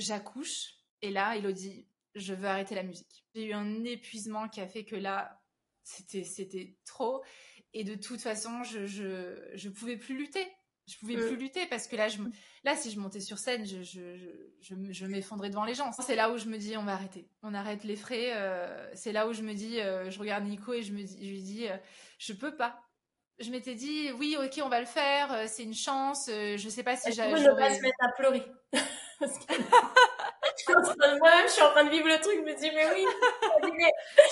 j'accouche et là, Elodie, je veux arrêter la musique. J'ai eu un épuisement qui a fait que là, c'était c'était trop et de toute façon, je je je pouvais plus lutter. Je pouvais plus lutter parce que là, je, là, si je montais sur scène, je, je, je, je m'effondrais devant les gens. C'est là où je me dis, on va arrêter. On arrête les frais. Euh, c'est là où je me dis, euh, je regarde Nico et je me dis, je lui dis, euh, je peux pas. Je m'étais dit, oui, ok, on va le faire. C'est une chance. je sais pas si j'avais. Je ne pas se mettre à pleurer? Moi-même, je suis en train de vivre le truc. Je me dis, mais oui.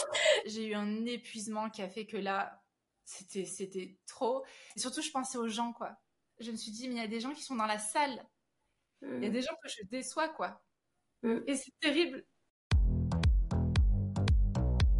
J'ai eu un épuisement qui a fait que là, c'était, c'était trop. Et surtout, je pensais aux gens, quoi je me suis dit, mais il y a des gens qui sont dans la salle. Il y a mm. des gens que je déçois, quoi. Mm. Et c'est terrible.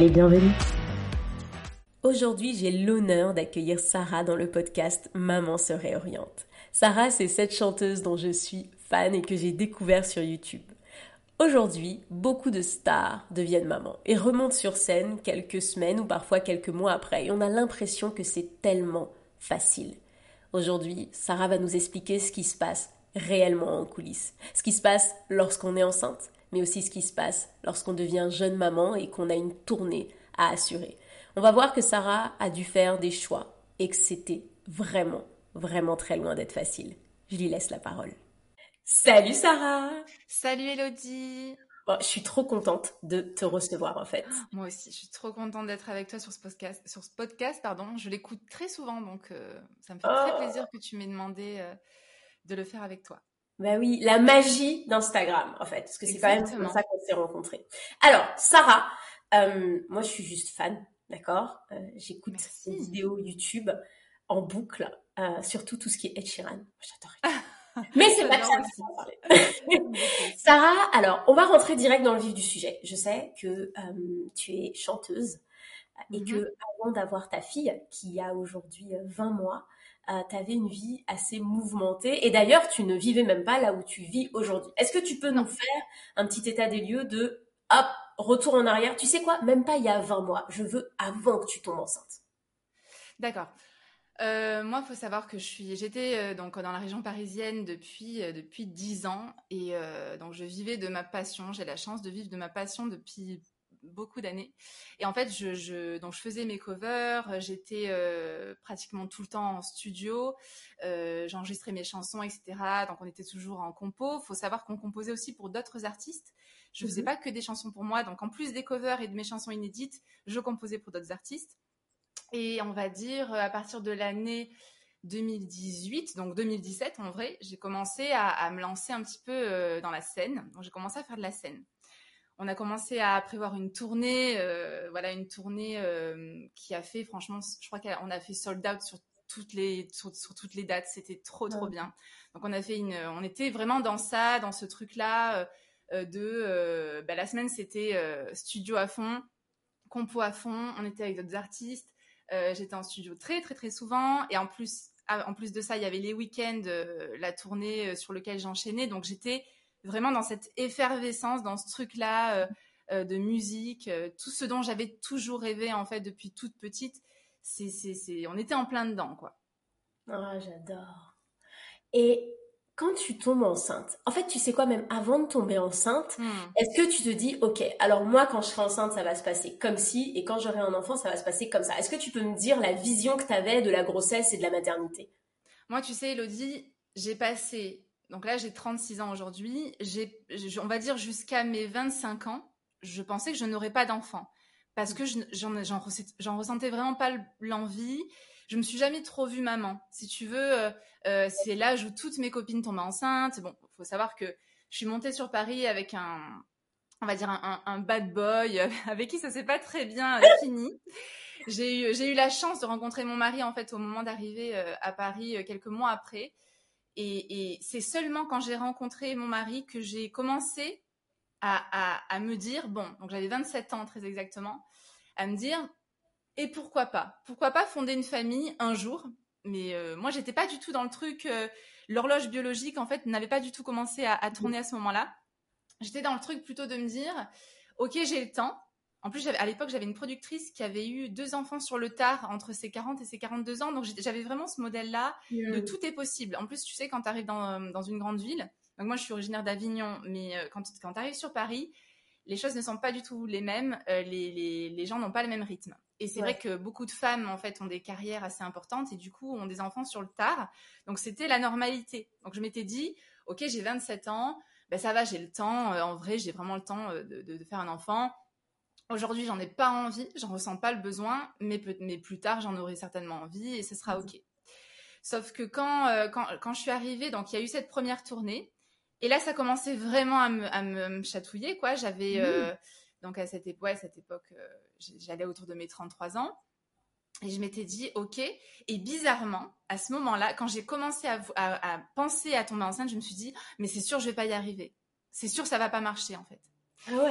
les bienvenus. Aujourd'hui, j'ai l'honneur d'accueillir Sarah dans le podcast Maman se réoriente. Sarah, c'est cette chanteuse dont je suis fan et que j'ai découvert sur YouTube. Aujourd'hui, beaucoup de stars deviennent mamans et remontent sur scène quelques semaines ou parfois quelques mois après et on a l'impression que c'est tellement facile. Aujourd'hui, Sarah va nous expliquer ce qui se passe réellement en coulisses, ce qui se passe lorsqu'on est enceinte, mais aussi ce qui se passe lorsqu'on devient jeune maman et qu'on a une tournée à assurer. On va voir que Sarah a dû faire des choix et que c'était vraiment, vraiment très loin d'être facile. Je lui laisse la parole. Salut Sarah Salut Elodie Je suis trop contente de te recevoir en fait. Moi aussi, je suis trop contente d'être avec toi sur ce podcast. Sur ce podcast pardon. Je l'écoute très souvent, donc euh, ça me fait très oh. plaisir que tu m'aies demandé euh, de le faire avec toi. Bah oui, la magie d'Instagram en fait, parce que c'est quand même comme ça qu'on s'est rencontrés. Alors, Sarah, euh, moi je suis juste fan, d'accord? J'écoute tes vidéos YouTube en boucle, surtout tout ce qui est Ed Sheeran. J'adore. Mais c'est pas ça Sarah, alors, on va rentrer direct dans le vif du sujet. Je sais que euh, tu es chanteuse et que mm-hmm. avant d'avoir ta fille, qui a aujourd'hui 20 euh, mois, euh, tu avais une vie assez mouvementée. Et d'ailleurs, tu ne vivais même pas là où tu vis aujourd'hui. Est-ce que tu peux nous faire un petit état des lieux de, retour en arrière Tu sais quoi? Même pas il y a 20 mois. Je veux avant que tu tombes enceinte. D'accord. Euh, moi, il faut savoir que j'étais euh, dans la région parisienne depuis euh, depuis dix ans et donc je vivais de ma passion. J'ai la chance de vivre de ma passion depuis beaucoup d'années. Et en fait, je, je, donc je faisais mes covers, j'étais pratiquement tout le temps en studio, j'enregistrais mes chansons, etc. Donc on était toujours en compo. Faut savoir qu'on composait aussi pour d'autres artistes. Je faisais mhm. pas que des chansons pour moi. Donc en plus des covers et de mes chansons inédites, je composais pour d'autres artistes. Et on va dire, à partir de l'année 2018, donc 2017 en vrai, j'ai commencé à, me lancer un petit peu euh, dans la scène. Donc j'ai commencé à faire de la scène. On a commencé à prévoir une tournée, euh, voilà une tournée euh, qui a fait franchement, je crois qu'on a fait sold out sur toutes les sur, toutes les dates. C'était trop trop bien. Donc on a fait une, on était vraiment dans ça, dans ce truc là de bah, la semaine c'était studio à fond, compo à fond. On était avec d'autres artistes. Euh, j'étais en studio très très très souvent et en plus ah, en plus de ça il y avait les week-ends euh, la tournée euh, sur lequel j'enchaînais donc j'étais vraiment dans cette effervescence dans ce truc là de musique tout ce dont j'avais toujours rêvé en fait depuis toute petite c'est c'est on était en plein dedans quoi ah j'adore et quand tu tombes enceinte, en fait, tu sais quoi, même avant de tomber enceinte, hmm. est-ce que tu te dis, ok, alors moi, quand je serai enceinte, ça va se passer comme si, et quand j'aurai un enfant, ça va se passer comme ça. Est-ce que tu peux me dire la vision que tu avais de la grossesse et de la maternité? Moi, tu sais, Elodie, j'ai passé, donc là, j'ai 36 ans aujourd'hui, j'ai, on va dire jusqu'à mes 25 ans, je pensais que je n'aurais pas d'enfant. Parce que j'en ressentais vraiment pas l'envie je me suis jamais trop vue maman. Si tu veux, euh, euh, c'est l'âge où toutes mes copines tombent enceintes. Bon, faut savoir que je suis montée sur Paris avec un, on va dire un, bad boy avec qui ça s'est pas très bien euh, fini. J'ai eu, eu la chance de rencontrer mon mari en fait au moment d'arriver à Paris quelques mois après. Et, c'est seulement quand j'ai rencontré mon mari que j'ai commencé à, me dire, bon, donc j'avais 27 ans très exactement, à me dire, et pourquoi pas? Pourquoi pas fonder une famille un jour? Mais euh, moi, j'étais pas du tout dans le truc. Euh, l'horloge biologique, en fait, n'avait pas du tout commencé à, à tourner à ce moment-là. J'étais dans le truc plutôt de me dire, ok, j'ai le temps. En plus, à l'époque, j'avais une productrice qui avait eu deux enfants sur le tard entre ses 40 et ses 42 ans. Donc, j'avais vraiment ce modèle-là de mmh. tout est possible. En plus, tu sais, quand tu arrives dans, dans, une grande ville, donc moi, je suis originaire d'Avignon, mais euh, quand, quand tu arrives sur Paris, les choses ne sont pas du tout les mêmes. Euh, les, les, les, gens n'ont pas le même rythme. Et c'est vrai que beaucoup de femmes, en fait, ont des carrières assez importantes et du coup, ont des enfants sur le tard. Donc, c'était la normalité. Donc, je m'étais dit, OK, j'ai 27 ans. Ben, ça va, j'ai le temps. Euh, en vrai, j'ai vraiment le temps de, de, de faire un enfant Aujourd'hui, j'en ai pas envie, j'en ressens pas le besoin, mais, plus tard, j'en aurai certainement envie et ce sera mmh. ok. Sauf que quand, euh, quand, je suis arrivée, donc il y a eu cette première tournée, et là, ça commençait vraiment à me, chatouiller, quoi. J'avais, mmh. euh, donc à cette, époque, cette époque, euh, j'allais autour de mes 33 ans, et je m'étais dit, ok. Et bizarrement, à ce moment-là, quand j'ai commencé à, à, penser à tomber enceinte, je me suis dit, mais c'est sûr, je vais pas y arriver. C'est sûr, ça va pas marcher, en fait.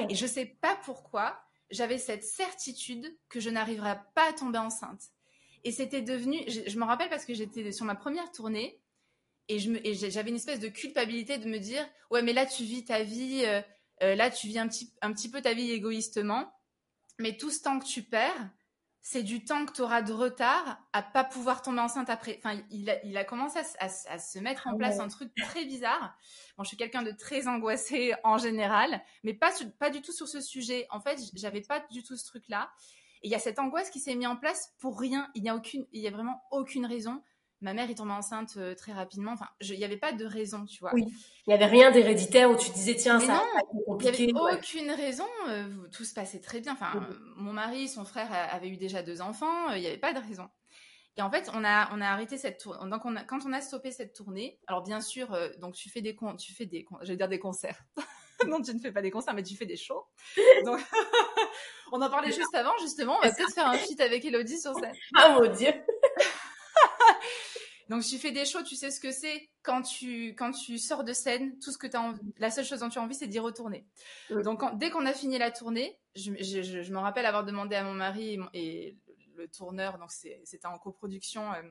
Et je sais pas pourquoi, j'avais cette certitude que je n'arriverais pas à tomber enceinte. Et c'était devenu, je, me rappelle parce que j'étais sur ma première tournée et j'avais une espèce de culpabilité de me dire, ouais, mais là tu vis ta vie, euh, euh, là tu vis un petit, un petit peu ta vie égoïstement, mais tout ce temps que tu perds, c'est du temps que tu auras de retard à pas pouvoir tomber enceinte après. Enfin, il a, il a commencé à, se mettre en place un truc très bizarre. Bon, je suis quelqu'un de très angoissé en général, mais pas, pas du tout sur ce sujet. En fait, j'avais pas du tout ce truc-là. Et il y a cette angoisse qui s'est mise en place pour rien. Il n'y a aucune, il y a vraiment aucune raison ma mère est tombée enceinte euh, très rapidement. Enfin, il n'y avait pas de raison, tu vois. Oui. Il n'y avait rien d'héréditaire où tu disais, tiens, ça non, compliqué. Il n'y avait aucune raison. Euh, tout se passait très bien. Enfin, mon mari, son frère avait eu déjà deux enfants. Euh, il n'y avait pas de raison. Et en fait, on a, on a arrêté cette tournée. Donc, on a, quand on a stoppé cette tournée, alors bien sûr, donc tu fais des, tu fais des, je vais dire des concerts. non, tu ne fais pas des concerts, mais tu fais des shows. Donc, on en parlait juste avant, justement. On va peut-être faire un feat avec Elodie sur scène. Ah mon dieu donc, tu fais des shows, tu sais ce que c'est. Quand tu, quand tu sors de scène, tout ce que tu as la seule chose dont tu as envie, c'est d'y retourner. Donc, dès qu'on a fini la tournée, je, me rappelle avoir demandé à mon mari et, le tourneur, donc c'était en coproduction, euh,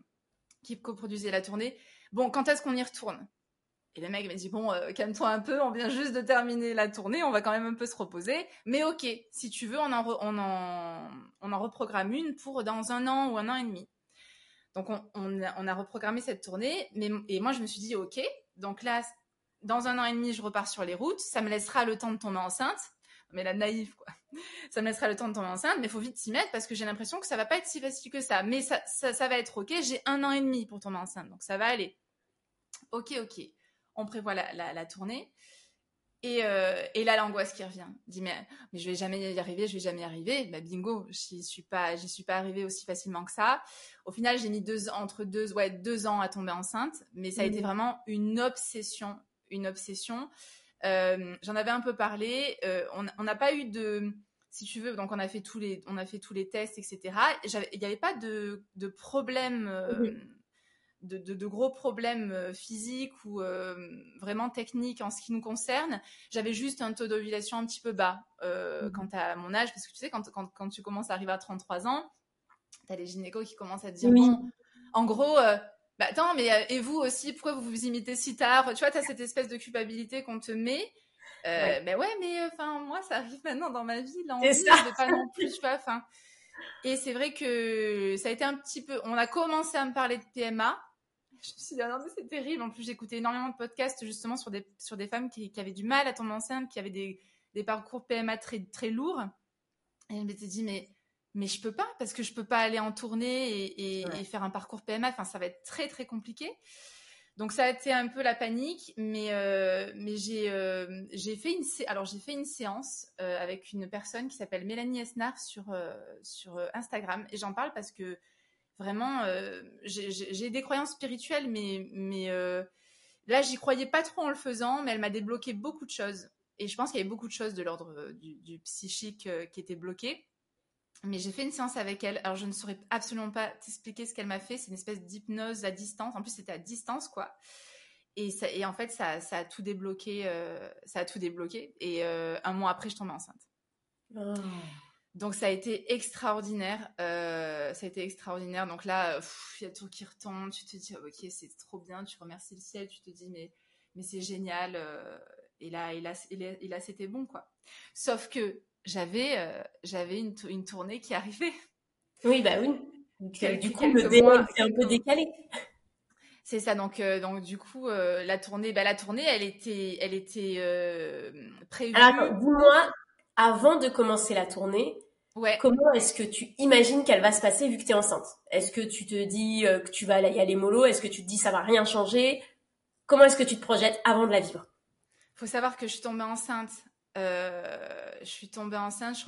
qui coproduisait la tournée, bon, quand est-ce qu'on y retourne? Et le mec m'a dit bon, euh, calme-toi un peu, on vient juste de terminer la tournée, on va quand même un peu se reposer. Mais ok, si tu veux, on en, on en, on en reprogramme une pour dans un an ou un an et demi. Donc, on, a, reprogrammé cette tournée. Mais, et moi, je me suis dit, OK, donc là, dans un an et demi, je repars sur les routes. Ça me laissera le temps de tomber enceinte. Mais la naïve, quoi. Ça me laissera le temps de tomber enceinte, mais il faut vite s'y mettre parce que j'ai l'impression que ça va pas être si facile que ça. Mais ça, ça, va être OK. J'ai un an et demi pour tomber enceinte, donc ça va aller. OK, OK. On prévoit la tournée. Euh, et, là, l'angoisse qui revient. Dit mais, mais je vais jamais y arriver, je vais jamais y arriver. Bah, bingo, j'y suis pas, j'y suis pas arrivée aussi facilement que ça. Au final, j'ai mis deux entre deux, ouais, deux ans à tomber enceinte, mais ça a été mmh. vraiment une obsession, une obsession. Euh, j'en avais un peu parlé. Euh, on n'a pas eu de, si tu veux, donc on a fait tous les, on a fait tous les tests, etc. Il n'y avait pas de, de problème. Mmh de, gros problèmes euh, physiques ou euh, vraiment techniques en ce qui nous concerne. J'avais juste un taux d'ovulation un petit peu bas euh, mhm. quant à mon âge, parce que tu sais, quand, quand, tu commences à arriver à 33 ans, tu as les gynécos qui commencent à te dire, bon, en gros, bah attends, mais et vous aussi, pourquoi vous vous imitez si tard? Tu vois, tu as cette espèce de culpabilité qu'on te met. Ouais. Ben ouais, mais enfin moi, ça arrive maintenant dans ma vie, l'envie de pas non plus, tu vois, enfin. Et c'est vrai que ça a été un petit peu. On a commencé à me parler de PMA je me suis dit, ah non, mais c'est terrible. En plus, j'écoutais énormément de podcasts justement sur des, sur des femmes qui, qui avaient du mal à tomber enceinte, qui avaient des, des parcours PMA très, très lourds. Et je m'étais dit, mais, mais je peux pas, parce que je peux pas aller en tournée et, et, faire un parcours PMA. Enfin, ça va être très, très compliqué. Donc, ça a été un peu la panique, mais, euh, mais j'ai euh, j'ai fait, une, alors, j'ai fait une séance euh, avec une personne qui s'appelle Mélanie Esnar sur, sur Instagram. Et j'en parle parce que Vraiment, euh, j'ai des croyances spirituelles, mais, euh, là, j'y croyais pas trop en le faisant, mais elle m'a débloqué beaucoup de choses. Et je pense qu'il y avait beaucoup de choses de l'ordre euh, du, psychique qui étaient bloquées. Mais j'ai fait une séance avec elle. Alors, je ne saurais absolument pas t'expliquer ce qu'elle m'a fait. C'est une espèce d'hypnose à distance. En plus, c'était à distance, quoi. Et, en fait, ça, a tout débloqué. ça a tout débloqué. Et un mois après, je tombais enceinte. Oh. Donc ça a été extraordinaire. euh, ça a été extraordinaire. Donc là, il y a tout qui retombe. Tu te dis, ah, ok, c'est trop bien. Tu remercies le ciel. Tu te dis, mais, mais c'est génial. euh, et là, et là, et là, c'était bon, quoi. Sauf que j'avais, euh, j'avais une, tou- une tournée qui arrivait. Oui, bah oui. Du coup, le délai était un peu décalé. C'est ça. Donc, euh, donc du coup, euh, la tournée, bah, la tournée, elle était, elle était euh, prévue. Alors, dis-moi, avant de commencer la tournée, ouais. comment est-ce que tu imagines qu'elle va se passer vu que tu es enceinte? Est-ce que tu te dis euh, que tu vas y aller mollo? Est-ce que tu te dis ça va rien changer? Comment est-ce que tu te projettes avant de la vivre? Faut savoir que je suis tombée enceinte. euh, je suis tombée enceinte. je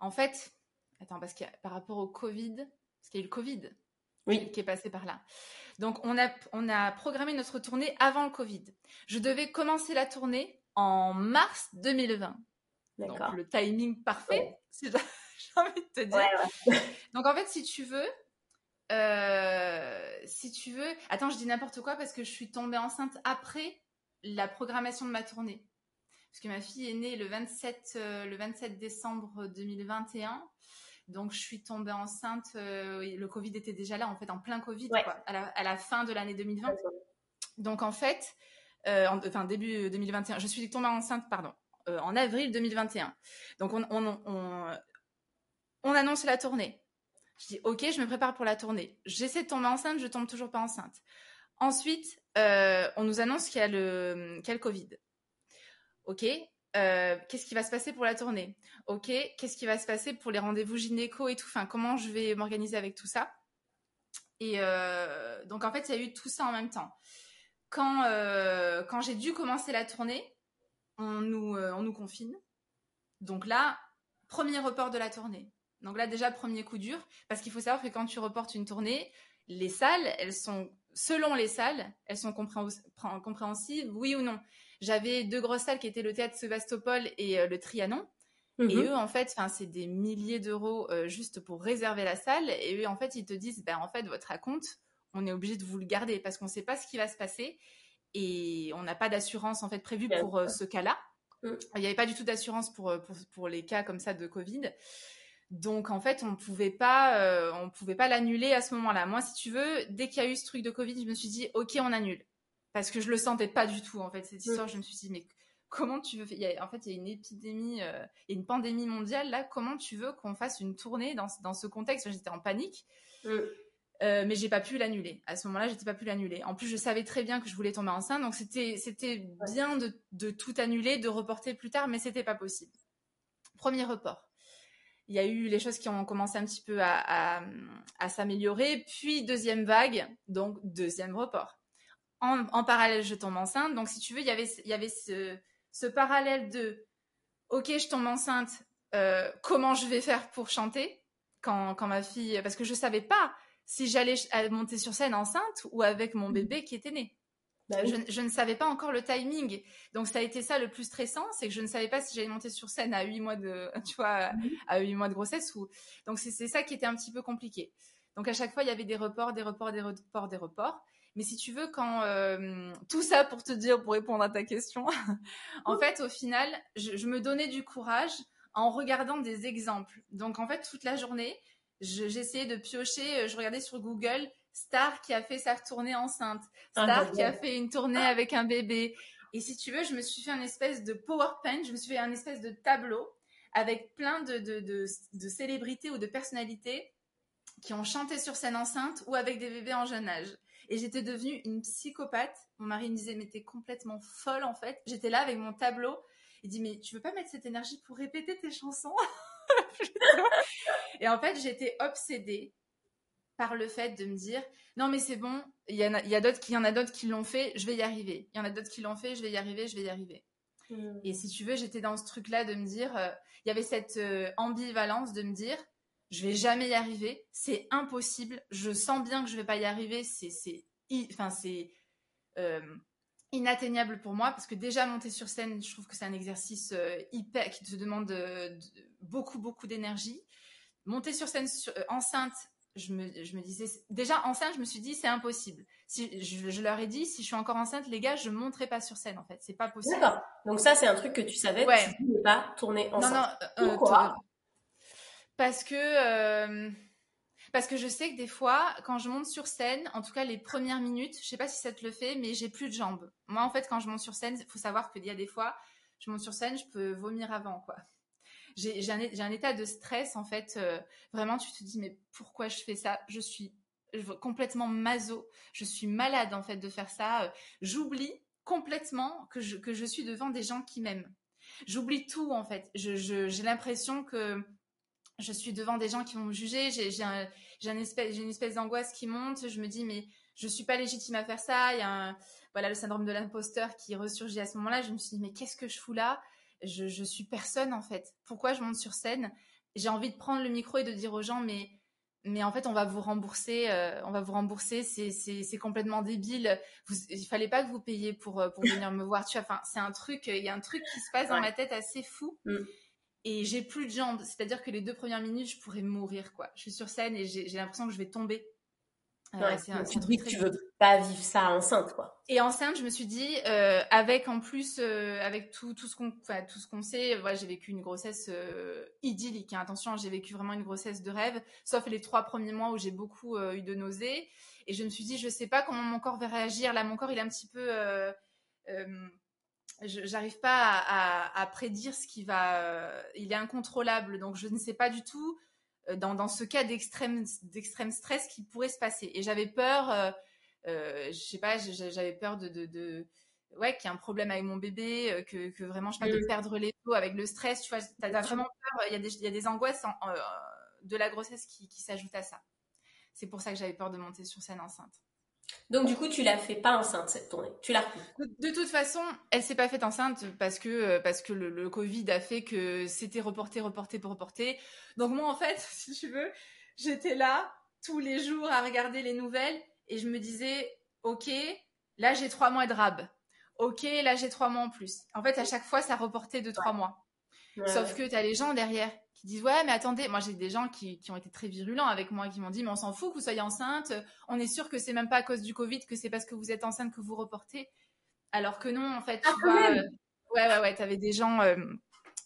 En fait, attends, parce que par rapport au Covid, parce qu'il y a eu le Covid Oui. qui est passé par là. Donc, on a, on a programmé notre tournée avant le Covid. Je devais commencer la tournée en mars 2020. Donc, le timing parfait, Ouais. j'ai envie de te dire. Ouais, ouais. Donc en fait, si tu veux, euh, si tu veux, attends, je dis n'importe quoi parce que je suis tombée enceinte après la programmation de ma tournée. Parce que ma fille est née le 27, euh, le 27 décembre 2021. Donc je suis tombée enceinte, euh, le Covid était déjà là, en fait, en plein Covid, Ouais. quoi, à, la, à la fin de l'année 2020. Donc en fait, euh, en- enfin début 2021, je suis tombée enceinte, pardon, en avril 2021. Donc on, on, on, on annonce la tournée. Je dis ok, je me prépare pour la tournée. J'essaie de tomber enceinte, je tombe toujours pas enceinte. Ensuite, euh, on nous annonce qu'il y a le, Covid. Ok, euh, qu'est-ce qui va se passer pour la tournée? Ok, qu'est-ce qui va se passer pour les rendez-vous gynéco et tout? Comment je vais m'organiser avec tout ça? Et euh, donc en fait, il y a eu tout ça en même temps. Quand, j'ai dû commencer la tournée, on nous confine. Donc là, premier report de la tournée. Donc là, déjà, premier coup dur, parce qu'il faut savoir que quand tu reportes une tournée, les salles, elles sont, selon les salles, elles sont compréhensives, oui ou non. J'avais deux grosses salles qui étaient le théâtre Sébastopol et euh, le Trianon. Et Mhm. eux, en fait, c'est des milliers d'euros euh, juste pour réserver la salle. Et eux, en fait, ils te disent, ben, en fait, votre acompte, on est obligé de vous le garder parce qu'on ne sait pas ce qui va se passer et on n'a pas d'assurance en fait prévue pour euh, ce cas-là. Mm. Il n'y avait pas du tout d'assurance pour, pour, pour les cas comme ça de Covid. Donc en fait, on pouvait pas, euh, on pouvait pas l'annuler à ce moment-là. Moi, si tu veux, dès qu'il y a eu ce truc de Covid, je me suis dit, ok, on annule, parce que je le sentais pas du tout en fait cette histoire. Je me suis dit, mais comment tu veux faire il a- En fait, il y a une épidémie, euh, il y a une pandémie mondiale là. Comment tu veux qu'on fasse une tournée dans, dans ce contexte? J'étais en panique. Mm. Euh, mais j'ai pas pu l'annuler. À ce moment-là, j'étais pas pu l'annuler. En plus, je savais très bien que je voulais tomber enceinte, donc c'était c'était bien de, de tout annuler, de reporter plus tard, mais c'était pas possible. Premier report. Il y a eu les choses qui ont commencé un petit peu à, à, à s'améliorer, puis deuxième vague, donc deuxième report. En, en parallèle, je tombe enceinte, donc si tu veux, il y avait il y avait ce, ce parallèle de ok, je tombe enceinte, euh, comment je vais faire pour chanter quand, quand ma fille, parce que je savais pas si j'allais monter sur scène enceinte ou avec mon bébé qui était né. Bah. Je, je ne savais pas encore le timing. Donc ça a été ça le plus stressant, c'est que je ne savais pas si j'allais monter sur scène à 8 mois de, tu vois, à 8 mois de grossesse ou, donc c'est ça qui était un petit peu compliqué. Donc à chaque fois, il y avait des reports, des reports, des reports, des reports. Mais si tu veux, quand euh, tout ça pour te dire, pour répondre à ta question, en fait, au final, je, je me donnais du courage en regardant des exemples. Donc en fait, toute la journée, je- j'essayais de piocher, euh, je regardais sur Google Star qui a fait sa tournée enceinte, Ah, Star génial. qui a fait une tournée avec un bébé. Et si tu veux, je me suis fait un espèce de PowerPoint, je me suis fait un espèce de tableau avec plein de, de, de, de célébrités ou de personnalités qui ont chanté sur scène enceinte ou avec des bébés en jeune âge. Et j'étais devenue une psychopathe. Mon mari me disait, mais t'es complètement folle en fait. J'étais là avec mon tableau. Il dit, mais tu veux pas mettre cette énergie pour répéter tes chansons? Et en fait, j'étais obsédée par le fait de me dire, non mais c'est bon, il y en a, y a d'autres qui, il y en a d'autres qui l'ont fait, je vais y arriver. Il y en a d'autres qui l'ont fait, je vais y arriver, je vais y arriver. Mm. Et si tu veux, j'étais dans ce truc-là de me dire, euh, il y avait cette euh, ambivalence de me dire, je vais jamais y arriver, c'est impossible, je sens bien que je vais pas y arriver, c'est, c'est, enfin c'est euh, inatteignable pour moi parce que déjà monter sur scène, je trouve que c'est un exercice hyper qui te demande de- beaucoup beaucoup d'énergie. Monter sur scène sur- euh, enceinte, je me, je me disais, déjà enceinte, je me suis dit, c'est impossible. Si, je, leur ai dit, si je suis encore enceinte, les gars, je ne monterai pas sur scène, en fait. C'est pas possible. D'accord. Donc ça, c'est un truc que tu savais, ouais. tu ne pas tourner enceinte. Non, non, euh, Pourquoi? Parce que, euh, parce que je sais que des fois, quand je monte sur scène, en tout cas les premières minutes, je sais pas si ça te le fait, mais j'ai plus de jambes. Moi, en fait, quand je monte sur scène, il faut savoir qu'il y a des fois, je monte sur scène, je peux vomir avant, quoi j'ai un, état de stress en fait. Euh, vraiment, tu te dis mais pourquoi je fais ça? Je suis complètement maso. Je suis malade en fait de faire ça. Euh, j'oublie complètement que je, que je suis devant des gens qui m'aiment. J'oublie tout en fait. J'ai l'impression que je suis devant des gens qui vont me juger. J'ai un, un une espèce d'angoisse qui monte. Je me dis mais je suis pas légitime à faire ça. Il y a un, voilà le syndrome de l'imposteur qui ressurgit à ce moment-là. Je me suis dit mais qu'est-ce que je fous là? Je, je suis personne en fait. Pourquoi je monte sur scène? J'ai envie de prendre le micro et de dire aux gens mais mais en fait on va vous rembourser, euh, on va vous rembourser, c'est complètement débile. Vous, il fallait pas que vous payiez pour euh, pour venir me voir. Tu vois, enfin c'est un truc, il y a un truc qui se passe dans ma tête assez fou. Mm. Et j'ai plus de jambes, c'est-à-dire que les deux premières minutes, je pourrais mourir quoi. Je suis sur scène et j'ai l'impression que je vais tomber. Ouais, c'est un, tu dis que tu veux pas vivre ça enceinte, quoi. Et enceinte, je me suis dit, euh, avec en plus, euh, avec tout, tout ce qu'on, tout ce qu'on sait, voilà, j'ai vécu une grossesse euh, idyllique. Hein. Attention, j'ai vécu vraiment une grossesse de rêve, sauf les trois premiers mois où j'ai beaucoup eu de nausées. Et je me suis dit, je sais pas comment mon corps va réagir. Là, mon corps, il est un petit peu, j'arrive pas à, à, à, prédire ce qui va. il est incontrôlable, donc je ne sais pas du tout dans, dans ce cas d'extrême d'extrême stress qui pourrait se passer. Et j'avais peur, euh, euh, je sais pas, j'avais peur de, de, de ouais, qu'il y ait un problème avec mon bébé, euh, que, que vraiment je sais pas de perdre les os avec le stress. Tu vois, t'as as vraiment peur. Il y a des, il y a des angoisses de la grossesse qui, qui s'ajoutent à ça. C'est pour ça que j'avais peur de monter sur scène enceinte. Donc du coup, tu l'as fait pas enceinte cette tournée. Tu l'as de, de, toute façon, elle s'est pas faite enceinte parce que euh, parce que le, Covid a fait que c'était reporté, reporté, reporté. Donc moi, en fait, si tu veux, j'étais là tous les jours à regarder les nouvelles et je me disais, ok, là j'ai trois mois de rab. Ok, là j'ai trois mois en plus. En fait, à chaque fois, ça reportait de trois mois. Sauf que tu as les gens derrière qui disent ouais mais attendez moi j'ai des gens qui, qui, ont été très virulents avec moi qui m'ont dit mais on s'en fout que vous soyez enceinte on est sûr que c'est même pas à cause du Covid que c'est parce que vous êtes enceinte que vous reportez. Alors que non en fait tu ah, vois euh, ouais ouais ouais t'avais des gens euh,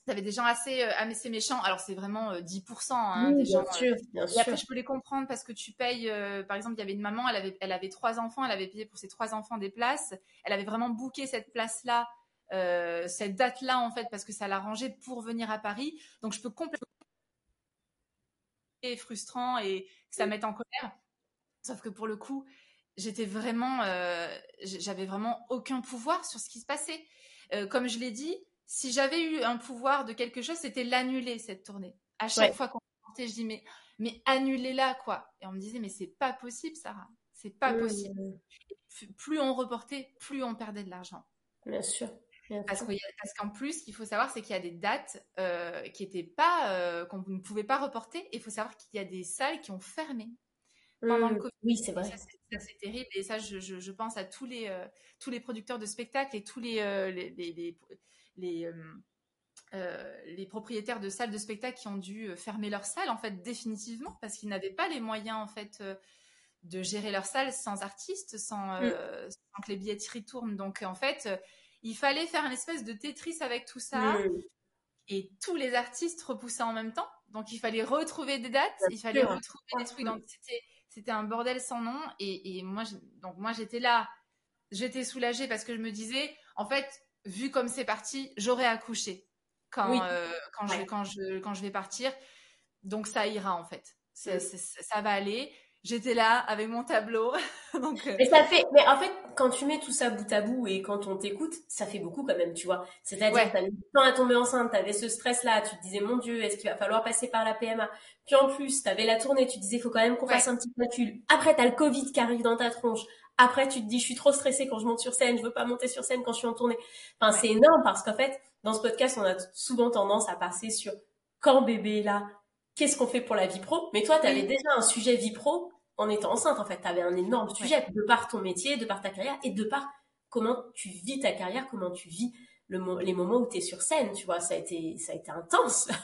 t'avais des gens assez euh, assez méchants. Alors c'est vraiment 10% hein, des gens sûr, bien et après je peux les comprendre parce que tu payes par exemple il y avait une maman elle avait elle avait trois enfants elle avait payé pour ses trois enfants des places. Elle avait vraiment booké cette place là euh, cette date-là en fait parce que ça l'arrangeait pour venir à Paris. Donc je peux complètement frustrant et que ça mette en colère. Sauf que pour le coup, j'étais vraiment, euh, j'avais vraiment aucun pouvoir sur ce qui se passait. Euh, comme je l'ai dit, si j'avais eu un pouvoir de quelque chose, c'était l'annuler cette tournée. À chaque fois qu'on sortait, je dis mais mais annulez-la quoi. Et on me disait mais c'est pas possible Sarah, c'est pas possible. Plus on reportait, plus on perdait de l'argent. Bien sûr. Parce qu'en plus, ce qu'il faut savoir, c'est qu'il y a des dates euh, qui étaient pas, euh, qu'on ne pouvait pas reporter. Et il faut savoir qu'il y a des salles qui ont fermé pendant le mmh. Covid. Oui, c'est vrai. Ça, c'est terrible. Et ça, je, je, je, pense à tous les, euh, tous les producteurs de spectacles et tous les, les, les, les, les, propriétaires de salles de spectacle qui ont dû fermer leurs salles, en fait, définitivement, parce qu'ils n'avaient pas les moyens, en fait, de gérer leurs salles sans artistes, sans, mmh. sans que les billetteries tournent. Donc, en fait il fallait faire une espèce de Tetris avec tout ça. Et tous les artistes repoussaient en même temps. Donc il fallait retrouver des dates, il fallait retrouver des trucs. Donc c'était un bordel sans nom. Et, moi, donc moi j'étais là, j'étais soulagée parce que je me disais, en fait, vu comme c'est parti, j'aurais accouché quand euh, quand je quand je quand je vais partir. Donc ça ira en fait. ça va aller j'étais là avec mon tableau. Donc, euh, Mais ça fait, mais en fait, quand tu mets tout ça bout à bout et quand on t'écoute, ça fait beaucoup quand même, tu vois. C'est-à-dire, ouais. t'as mis du temps à tomber enceinte, t'avais ce stress-là, tu te disais, mon Dieu, est-ce qu'il va falloir passer par la PMA? Puis en plus, t'avais la tournée, tu te disais, faut quand même qu'on fasse un petit calcul. Après, t'as le Covid qui arrive dans ta tronche. Après, tu te dis, je suis trop stressée quand je monte sur scène, je veux pas monter sur scène quand je suis en tournée. Enfin, c'est énorme parce qu'en fait, dans ce podcast, on a souvent tendance à passer sur quand bébé est là, qu'est-ce qu'on fait pour la vie pro? Mais toi, tu avais déjà un sujet vie pro en étant enceinte, en fait. Tu avais un énorme sujet de par ton métier, de par ta carrière et de par comment tu vis ta carrière, comment tu vis le, les moments où tu es sur scène, tu vois. Ça a été, ça a été intense.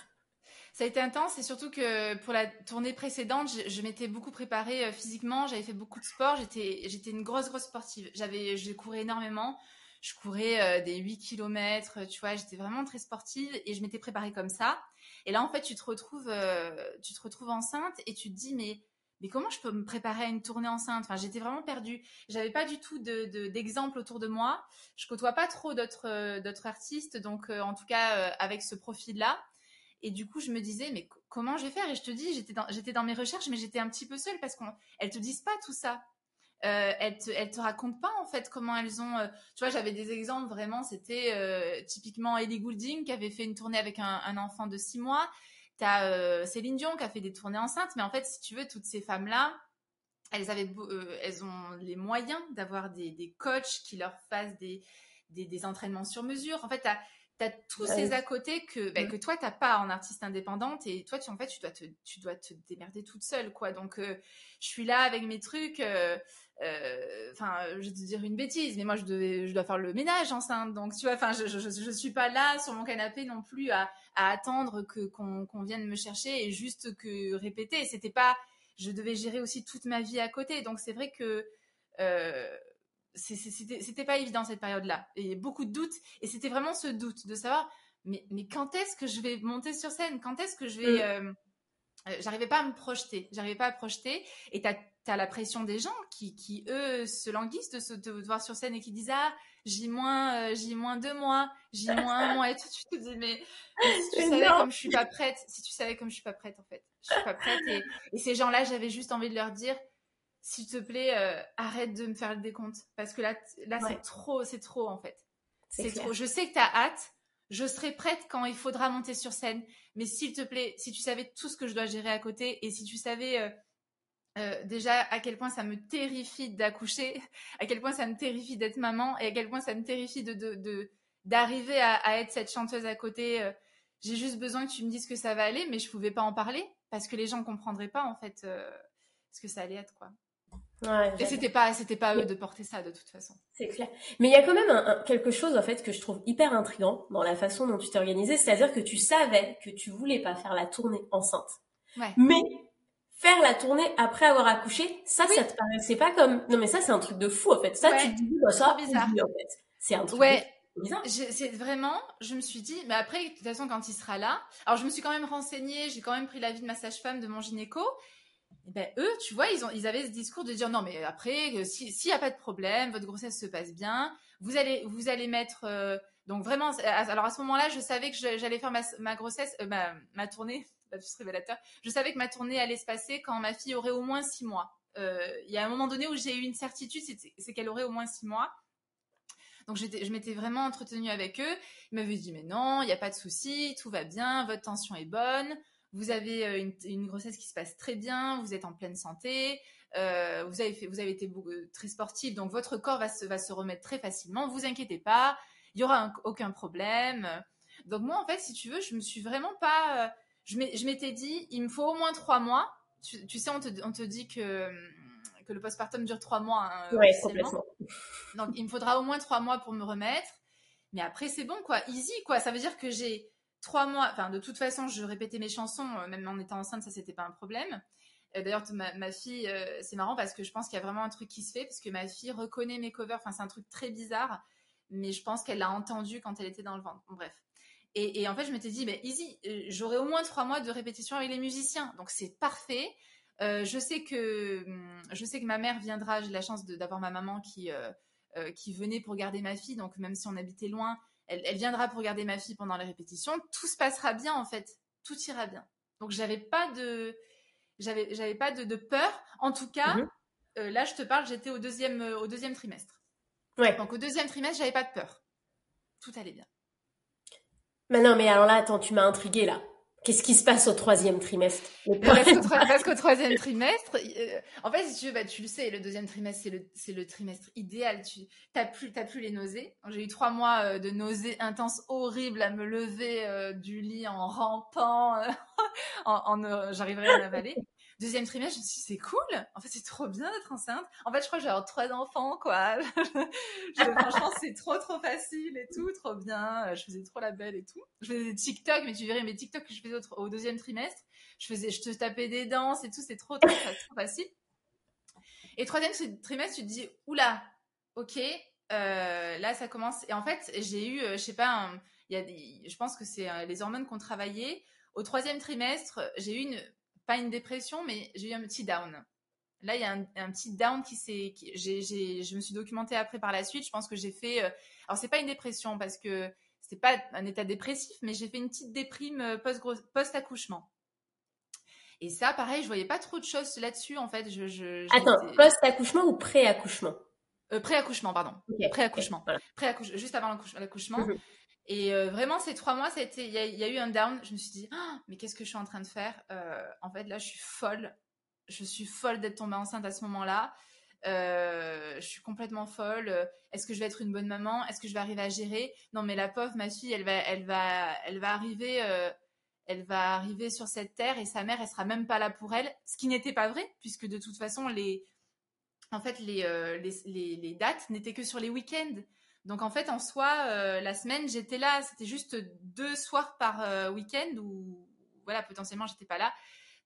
Ça a été intense et surtout que pour la tournée précédente, je, m'étais beaucoup préparée euh, physiquement, j'avais fait beaucoup de sport, j'étais j'étais une grosse grosse sportive. J'avais je courais énormément, je courais euh, des 8 km, tu vois, j'étais vraiment très sportive et je m'étais préparée comme ça. Et là en fait, tu te retrouves euh, tu te retrouves enceinte et tu te dis mais mais comment je peux me préparer à une tournée enceinte? Enfin, j'étais vraiment perdue. J'avais pas du tout de d'exemple autour de moi. Je côtoie pas trop d'autres d'autres artistes, donc en tout cas avec ce profil-là. Et du coup, je me disais, mais comment je vais faire? Et je te dis, j'étais dans, mes recherches, mais j'étais un petit peu seule parce qu'elles te disent pas tout ça. Euh, elles, te, te racontent pas en fait comment elles ont. Euh, tu vois, j'avais des exemples vraiment. C'était euh, typiquement Ellie Goulding qui avait fait une tournée avec un, un enfant de six mois. T'as euh, Céline Dion qui a fait des tournées enceintes. Mais en fait, si tu veux, toutes ces femmes là, elles avaient, euh, elles ont les moyens d'avoir des, des coachs qui leur fassent des, des, des entraînements sur mesure. En fait, t'as tu as tous ces à côté que, bah, que toi, tu pas en artiste indépendante et toi, tu, en fait, tu dois te, tu dois te démerder toute seule, quoi. Donc, euh, je suis là avec mes trucs. Euh, euh, enfin, je vais te dire une bêtise, mais moi, je, devais, je dois faire le ménage enceinte. Donc, tu vois, enfin, je, je, je, suis pas là sur mon canapé non plus à, à attendre que qu'on vienne me chercher et juste que répéter. C'était pas, je devais gérer aussi toute ma vie à côté. Donc, c'est vrai que c'était pas évident cette période-là. Et beaucoup de doutes. Et c'était vraiment ce doute de savoir, mais, mais quand est-ce que je vais monter sur scène? Quand est-ce que je vais... Mm. Euh, euh, j'arrivais pas à me projeter. J'arrivais pas à projeter. Et t'as as la pression des gens qui, qui eux, se languissent de se voir sur scène et qui disent Ah, j'ai moins, euh, j'ai moins deux mois, j'ai moins un mois. Et tout, tu te dis Mais, si tu savais comme je suis pas prête, si tu savais comme je suis pas prête, en fait. Je suis pas prête. Et, et ces gens-là, j'avais juste envie de leur dire s'il te plaît, euh, arrête de me faire le décompte. Parce que là, là c'est trop, c'est trop en fait. C'est trop. Je sais que tu as hâte. Je serai prête quand il faudra monter sur scène. Mais s'il te plaît, si tu savais tout ce que je dois gérer à côté et si tu savais euh, euh, déjà à quel point ça me terrifie d'accoucher, à quel point ça me terrifie d'être maman et à quel point ça me terrifie de d'arriver à, à, être cette chanteuse à côté. J'ai juste besoin que tu me dises que ça va aller, mais je pouvais pas en parler parce que les gens comprendraient pas en fait ce que ça allait être quoi. Ouais, et c'était pas, c'était pas eux de porter ça de toute façon. C'est clair. Mais il y a quand même un, quelque chose en fait que je trouve hyper intrigant dans la façon dont tu t'es organisé, c'est-à-dire que tu savais que tu voulais pas faire la tournée enceinte. Ouais. Mais faire la tournée après avoir accouché, ça, ça te paraissait pas comme non mais ça c'est un truc de fou en fait. Ça tu te dis bah, ça bizarre. en fait. C'est un truc ouais. bizarre. C'est vraiment, je me suis dit, mais après, de toute façon, quand il sera là, alors je me suis quand même renseignée, j'ai quand même pris l'avis de ma sage-femme, de mon gynéco, ben, eux, tu vois, ils, ont, ils avaient ce discours de dire non, mais après, euh, s'il n'y a pas de problème, votre grossesse se passe bien, vous allez, vous allez mettre. Euh, donc vraiment, alors à ce moment-là, je savais que j'allais faire ma, ma grossesse, euh, ma, ma, tournée, plus révélateur. Je savais que ma tournée allait se passer quand ma fille aurait au moins six mois. Il y a un moment donné où j'ai eu une certitude, c'est qu'elle aurait au moins six mois. Donc je m'étais vraiment entretenue avec eux. Ils m'avaient dit mais non, il n'y a pas de souci, tout va bien, votre tension est bonne vous avez euh, une, grossesse qui se passe très bien, vous êtes en pleine santé, euh, vous avez été euh, très sportif, donc votre corps va se, remettre très facilement. Vous inquiétez pas, il y aura aucun problème. Donc moi, en fait, si tu veux, je me suis vraiment pas, je m'étais dit, il me faut au moins trois mois. Tu, sais, on te, on te dit que que le postpartum dure trois mois. Hein, oui, complètement. Donc il me faudra au moins trois mois pour me remettre. Mais après, c'est bon, quoi, easy, quoi. Ça veut dire que j'ai trois mois, enfin de toute façon, je répétais mes chansons, euh, même en étant enceinte, ça c'était pas un problème. Euh, d'ailleurs, ma, fille, euh, c'est marrant parce que je pense qu'il y a vraiment un truc qui se fait, parce que ma fille reconnaît mes covers, enfin c'est un truc très bizarre, mais je pense qu'elle l'a entendu quand elle était dans le ventre. bref. Et, en fait, je m'étais dit, mais easy, j'aurai au moins trois mois de répétition avec les musiciens, donc c'est parfait. je sais que hum, je sais que ma mère viendra. J'ai la chance d'avoir ma maman qui qui venait pour garder ma fille, donc même si on habitait loin, elle, viendra pour garder ma fille pendant les répétitions. Tout se passera bien en fait, tout ira bien. Donc j'avais pas de, j'avais, j'avais pas de, peur. En tout cas, mhm. euh, là je te parle, j'étais au deuxième, euh, au deuxième trimestre. Ouais. Donc au deuxième trimestre, j'avais pas de peur. Tout allait bien. Mais non, mais alors là, attends, tu m'as intriguée là. Qu'est-ce qui se passe au troisième trimestre? Parce qu'au troisième trimestre, euh, en fait, si tu veux, bah, tu le sais, le deuxième trimestre, c'est le, c'est le trimestre idéal. Tu n'as plus, t'as plus les nausées. J'ai eu trois mois euh, de nausées intenses, horribles, à me lever euh, du lit en rampant, en, en j'arriverai à l'avaler. Deuxième trimestre, je me suis dit, c'est cool. En fait, c'est trop bien d'être enceinte. En fait, je crois que j'ai trois enfants, quoi. franchement, c'est trop, trop facile et tout, trop bien. Je faisais trop la belle et tout. Je faisais des TikTok, mais tu verrais mes TikTok que je faisais au, deuxième trimestre. Je faisais, je te tapais des danses et tout, c'est trop, trop, trop facile. Et troisième trimestre, tu te dis, oula, ok, euh, là, ça commence. Et en fait, j'ai eu, euh, je sais pas, il y a des, je pense que c'est euh, les hormones qu'on travaillait. Au troisième trimestre, j'ai eu une, pas une dépression, mais j'ai eu un petit down. Là, il y a un, petit down qui s'est. Je me suis documentée après par la suite. Je pense que j'ai fait. Euh, alors, c'est pas une dépression parce que c'est pas un état dépressif, mais j'ai fait une petite déprime euh, post-accouchement. Et ça, pareil, je voyais pas trop de choses là-dessus en fait. Je, Attends, post-accouchement ou pré-accouchement? Euh, Pré-accouchement, pardon. Pré-accouchement. juste avant l'accouchement. Et euh, vraiment, ces trois mois, il y, a eu un down. Je me suis dit, ah, mais qu'est-ce que je suis en train de faire? Euh, En fait, là, je suis folle. Je suis folle d'être tombée enceinte à ce moment-là. Euh, je suis complètement folle. Est-ce que je vais être une bonne maman? Est-ce que je vais arriver à gérer? Non, mais la pauvre, ma fille, elle va, elle va, elle va arriver, elle va arriver sur cette terre et sa mère, elle sera même pas là pour elle. Ce qui n'était pas vrai, puisque de toute façon, les, en fait, les, les, les dates n'étaient que sur les week-ends. Donc en fait, en soi, euh, la semaine, j'étais là. C'était juste deux soirs par euh, week-end où, voilà, potentiellement, j'étais pas là.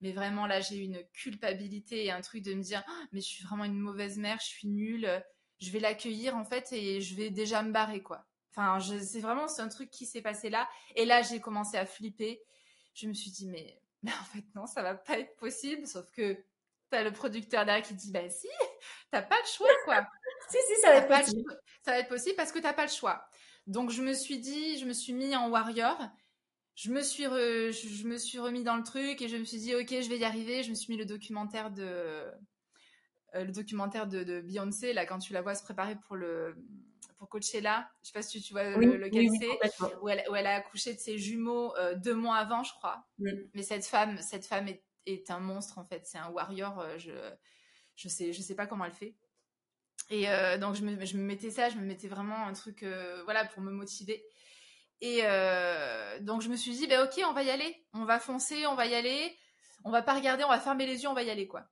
Mais vraiment, là, j'ai eu une culpabilité et un truc de me dire, ah, mais je suis vraiment une mauvaise mère, je suis nulle. Je vais l'accueillir en fait et je vais déjà me barrer quoi. Enfin, c'est vraiment c'est un truc qui s'est passé là. Et là, j'ai commencé à flipper. Je me suis dit, mais, mais en fait, non, ça va pas être possible. Sauf que t'as le producteur derrière qui dit, bah si, t'as pas le choix quoi. si, si, ça va être possible. Ça va être possible parce que t'as pas le choix. Donc je me suis dit, je me suis mis en warrior. Je me suis je me suis remis dans le truc et je me suis dit ok je vais y arriver. Je me suis mis le documentaire de euh, le documentaire de, Beyoncé là quand tu la vois se préparer pour le pour Coachella. Je sais pas si tu, vois le, lequel c'est où elle, où elle, a accouché de ses jumeaux euh, deux mois avant je crois. Mais cette femme cette femme est, est un monstre en fait. C'est un warrior. Euh, je je sais je sais pas comment elle fait. Et euh, donc, je me, je me, mettais ça, je me mettais vraiment un truc, euh, voilà, pour me motiver. Et euh, donc, je me suis dit, ben ok, on va y aller, on va foncer, on va y aller, on va pas regarder, on va fermer les yeux, on va y aller, quoi.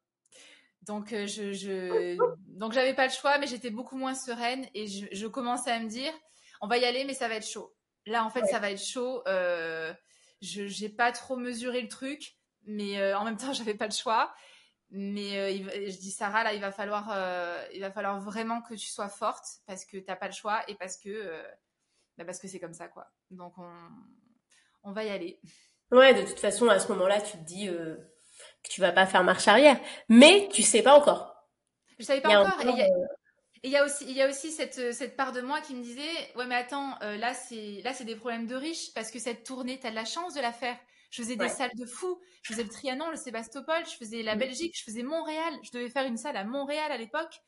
Donc, je, je... donc j'avais pas le choix, mais j'étais beaucoup moins sereine et je, je, commençais à me dire, on va y aller, mais ça va être chaud. Là, en fait, ça va être chaud. je j'ai pas trop mesuré le truc, mais en même temps, j'avais pas le choix. Mais euh, je dis Sarah, là, il va falloir, euh, il va falloir vraiment que tu sois forte parce que t'as pas le choix et parce que, euh, bah, parce que c'est comme ça, quoi. Donc on, on va y aller. Ouais, de toute façon, à ce moment-là, tu te dis que tu vas pas faire marche arrière, mais tu sais pas encore. Je savais pas encore. Et il y a aussi, il y a aussi cette, cette part de moi qui me disait, ouais, mais attends, là, c'est, là, c'est des problèmes de riches parce que cette tournée, tu as de la chance de la faire. Je faisais des salles de fou. Je faisais le Trianon, le Sébastopol, je faisais la mm. Belgique, je faisais Montréal. Je devais faire une salle à Montréal à l'époque.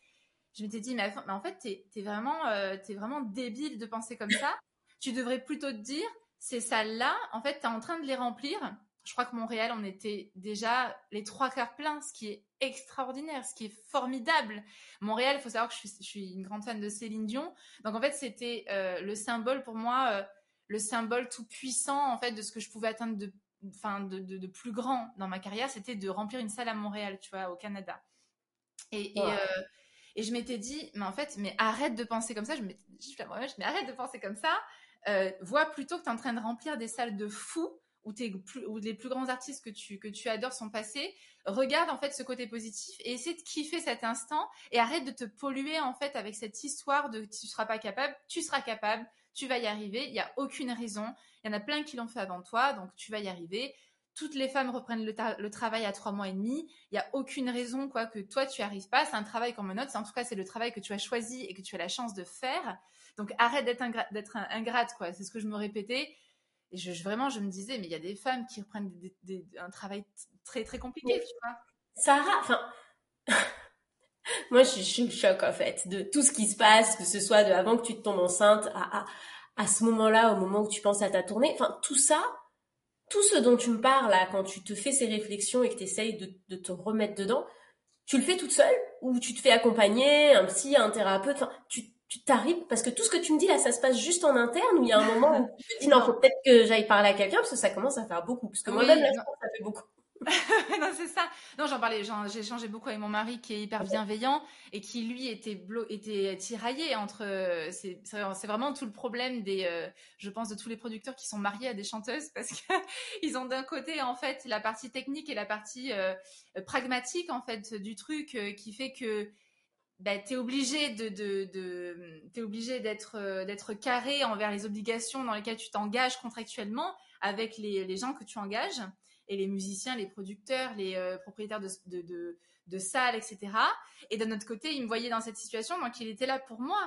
Je m'étais dit, mais, en fait, t'es es vraiment, euh, es vraiment débile de penser comme ça. tu devrais plutôt te dire, ces salles-là, en fait, tu es en train de les remplir. Je crois que Montréal, on était déjà les trois quarts pleins, ce qui est extraordinaire, ce qui est formidable. Montréal, il faut savoir que je suis, une grande fan de Céline Dion. Donc, en fait, c'était euh, le symbole pour moi, euh, le symbole tout puissant, en fait, de ce que je pouvais atteindre de enfin de, plus grand dans ma carrière, c'était de remplir une salle à Montréal, tu vois, au Canada. Et, et, euh, je m'étais dit, mais en fait, mais arrête de penser comme ça. Je me dit, mais arrête de penser comme ça. Euh, vois plutôt que tu es en train de remplir des salles de fous où, où les plus grands artistes que tu, que tu adores sont passés. Regarde en fait ce côté positif et essaie de kiffer cet instant et arrête de te polluer en fait avec cette histoire de tu seras pas capable, tu seras capable, tu vas y arriver, il n'y a aucune raison. Il y en a plein qui l'ont fait avant toi, donc tu vas y arriver. Toutes les femmes reprennent le, travail à trois mois et demi. Il n'y a aucune raison quoi que toi tu arrives pas. C'est un travail qu'on me note. En tout cas, c'est le travail que tu as choisi et que tu as la chance de faire. Donc arrête d'être d'être ingrate quoi. C'est ce que je me répétais. Et je, vraiment, je me disais, mais il y a des femmes qui reprennent un travail très très compliqué, tu vois. Sarah, enfin, moi je suis choc en fait de tout ce qui se passe, que ce soit de avant que tu te tombes enceinte à, à, à ce moment-là, au moment où tu penses à ta tournée. Enfin, tout ça, tout ce dont tu me parles là, quand tu te fais ces réflexions et que tu essayes de, de, te remettre dedans, tu le fais toute seule ou tu te fais accompagner, un psy, un thérapeute, enfin, tu tu t'arrives parce que tout ce que tu me dis là ça se passe juste en interne ou il y a un moment où tu te dis non. faut peut-être que j'aille parler à quelqu'un parce que ça commence à faire beaucoup. Parce que moi-même là ça fait beaucoup non, c'est ça. Non, j'en parlais, j'ai échangé beaucoup avec mon mari qui est hyper bienveillant et qui, lui, était, était tiraillé entre. Euh, c'est vraiment tout le problème des. Euh, je pense de tous les producteurs qui sont mariés à des chanteuses parce qu'ils ont d'un côté, en fait, la partie technique et la partie euh, pragmatique, en fait, du truc qui fait que. Bah, tu es obligé de, de, de obligé d'être d'être carré envers les obligations dans lesquelles tu t'engages contractuellement avec les, les gens que tu engages et les musiciens, les producteurs, les euh, propriétaires de, de, de, salles, etc. Et d'un autre côté, il me voyait dans cette situation, donc il était là pour moi.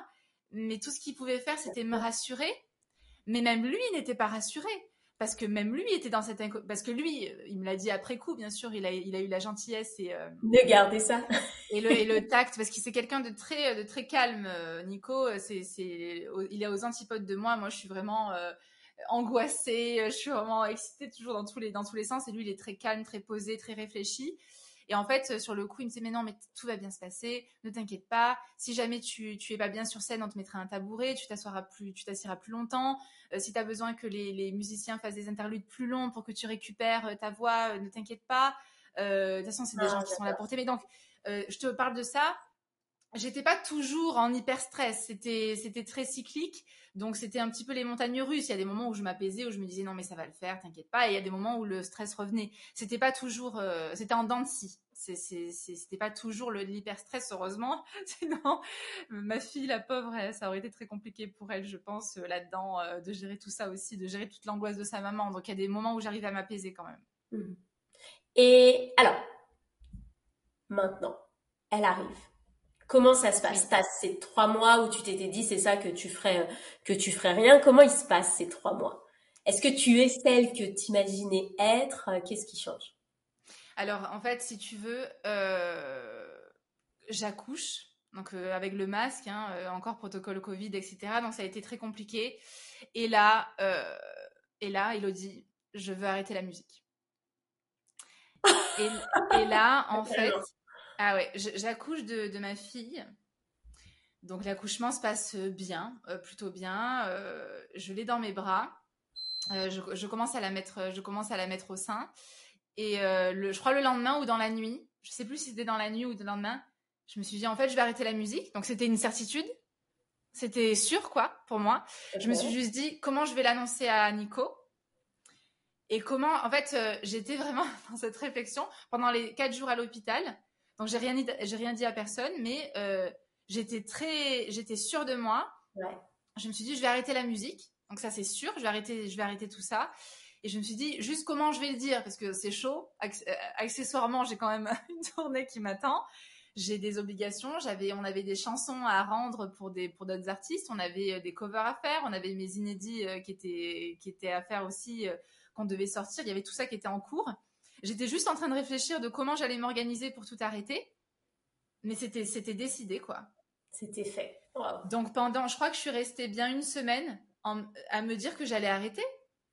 Mais tout ce qu'il pouvait faire, c'était me rassurer. Mais même lui n'était pas rassuré. Parce que même lui était dans cette parce que lui, il me l'a dit après coup, bien sûr, il a, il a eu la gentillesse et euh, de garder ça et le, et le tact, parce qu'il c'est quelqu'un de très de très calme. Euh, Nico, c'est c'est il est aux antipodes de moi. Moi, je suis vraiment angoissée, euh, je suis vraiment excitée toujours dans tous les dans tous les sens. Et lui, il est très calme, très posé, très réfléchi. Et en fait, sur le coup, il me dit mais non, mais tout va bien se passer, ne t'inquiète pas. Si jamais tu tu es pas bien sur scène, on te mettra un tabouret, tu t'assoiras plus, tu t'assiras plus longtemps. Euh, si tu as besoin que les, les, musiciens fassent des interludes plus longs pour que tu récupères euh, ta voix, ne t'inquiète pas. de toute façon, c'est des ah, gens qui sont là pour t'aimer. Donc, je te parle de ça j'étais pas toujours en hyper stress. C'était c'était très cyclique. Donc c'était un petit peu les montagnes russes. Il y a des moments où je m'apaisais, où je me disais non mais ça va le faire, t'inquiète pas. Et il y a des moments où le stress revenait. C'était pas toujours, euh, c'était en dents de scie. C'était pas toujours l'hyper stress heureusement. Sinon ma fille la pauvre, ça aurait été très compliqué pour elle, je pense euh, là-dedans euh, de gérer tout ça aussi, de gérer toute l'angoisse de sa maman. Donc il y a des moments où j'arrive à m'apaiser quand même. Mmh. Et alors maintenant, elle arrive Comment ça se passe? T'as ces trois mois où tu t'étais dit c'est ça que tu ferais que tu ferais rien. Comment ils se passent ces trois mois? Est-ce que tu es celle que tu imaginais être Qu'est-ce qui change? Alors en fait, si tu veux, euh, j'accouche. Donc euh, avec le masque, hein, euh, encore protocole Covid, etc. Donc ça a été très compliqué. Et là, et là, Elodie, je veux arrêter la musique. et, et là, en fait, ah ouais, j'accouche de, ma fille. Donc l'accouchement se passe bien, euh, plutôt bien. Euh, je l'ai dans mes bras. Euh, je, commence à la mettre, je commence à la mettre au sein. Et le, je crois le lendemain ou dans la nuit, je sais plus si c'était dans la nuit ou le lendemain, je me suis dit en fait je vais arrêter la musique. Donc c'était une certitude, c'était sûr quoi pour moi. Je me suis juste dit comment je vais l'annoncer à Nico? Et comment, en fait, j'étais vraiment dans cette réflexion pendant les quatre jours à l'hôpital. Donc j'ai rien dit, j'ai rien dit à personne, mais euh, j'étais très, j'étais sûre de moi. Je me suis dit, je vais arrêter la musique. Donc ça c'est sûr, je vais arrêter, je vais arrêter tout ça. Et je me suis dit, juste comment je vais le dire, parce que c'est chaud. Euh, accessoirement, j'ai quand même une tournée qui m'attend. J'ai des obligations. J'avais, on avait des chansons à rendre pour des, pour d'autres artistes. On avait euh, des covers à faire. On avait mes inédits qui étaient, qui étaient à faire aussi, qu'on devait sortir. Il y avait tout ça qui était en cours. J'étais juste en train de réfléchir de comment j'allais m'organiser pour tout arrêter. Mais c'était, c'était décidé, quoi. C'était fait. Donc pendant, je crois que je suis restée bien une semaine à me dire que j'allais arrêter.